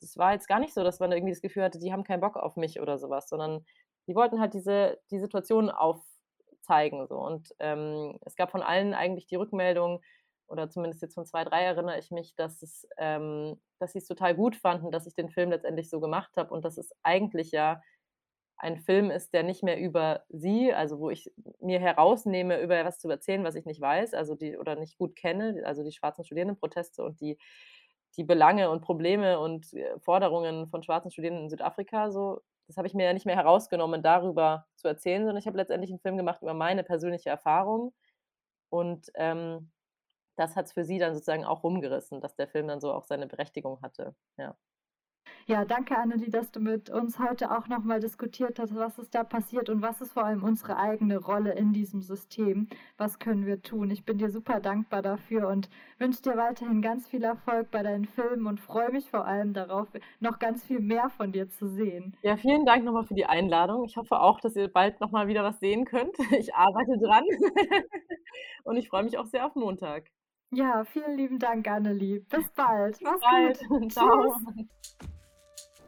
das war jetzt gar nicht so, dass man irgendwie das Gefühl hatte, die haben keinen Bock auf mich oder sowas, sondern die wollten halt diese die Situation aufzeigen so. Und ähm, es gab von allen eigentlich die Rückmeldung oder zumindest jetzt von zwei, drei erinnere ich mich, dass es, ähm, dass sie es total gut fanden, dass ich den Film letztendlich so gemacht habe. Und dass es eigentlich ja ein Film ist, der nicht mehr über sie, also wo ich mir herausnehme, über was zu erzählen, was ich nicht weiß, also die oder nicht gut kenne, also die schwarzen Studierendenproteste und die, die Belange und Probleme und äh, Forderungen von schwarzen Studierenden in Südafrika, so, das habe ich mir ja nicht mehr herausgenommen, darüber zu erzählen, sondern ich habe letztendlich einen Film gemacht über meine persönliche Erfahrung. Und ähm, das hat es für sie dann sozusagen auch rumgerissen, dass der Film dann so auch seine Berechtigung hatte. Ja. Ja, danke Annelie, dass du mit uns heute auch nochmal diskutiert hast, was ist da passiert und was ist vor allem unsere eigene Rolle in diesem System. Was können wir tun? Ich bin dir super dankbar dafür und wünsche dir weiterhin ganz viel Erfolg bei deinen Filmen und freue mich vor allem darauf, noch ganz viel mehr von dir zu sehen. Ja, vielen Dank nochmal für die Einladung. Ich hoffe auch, dass ihr bald nochmal wieder was sehen könnt. Ich arbeite dran und ich freue mich auch sehr auf Montag. Ja, vielen lieben Dank, Annelie. Bis bald. Bis Mach's bald. gut. Ciao.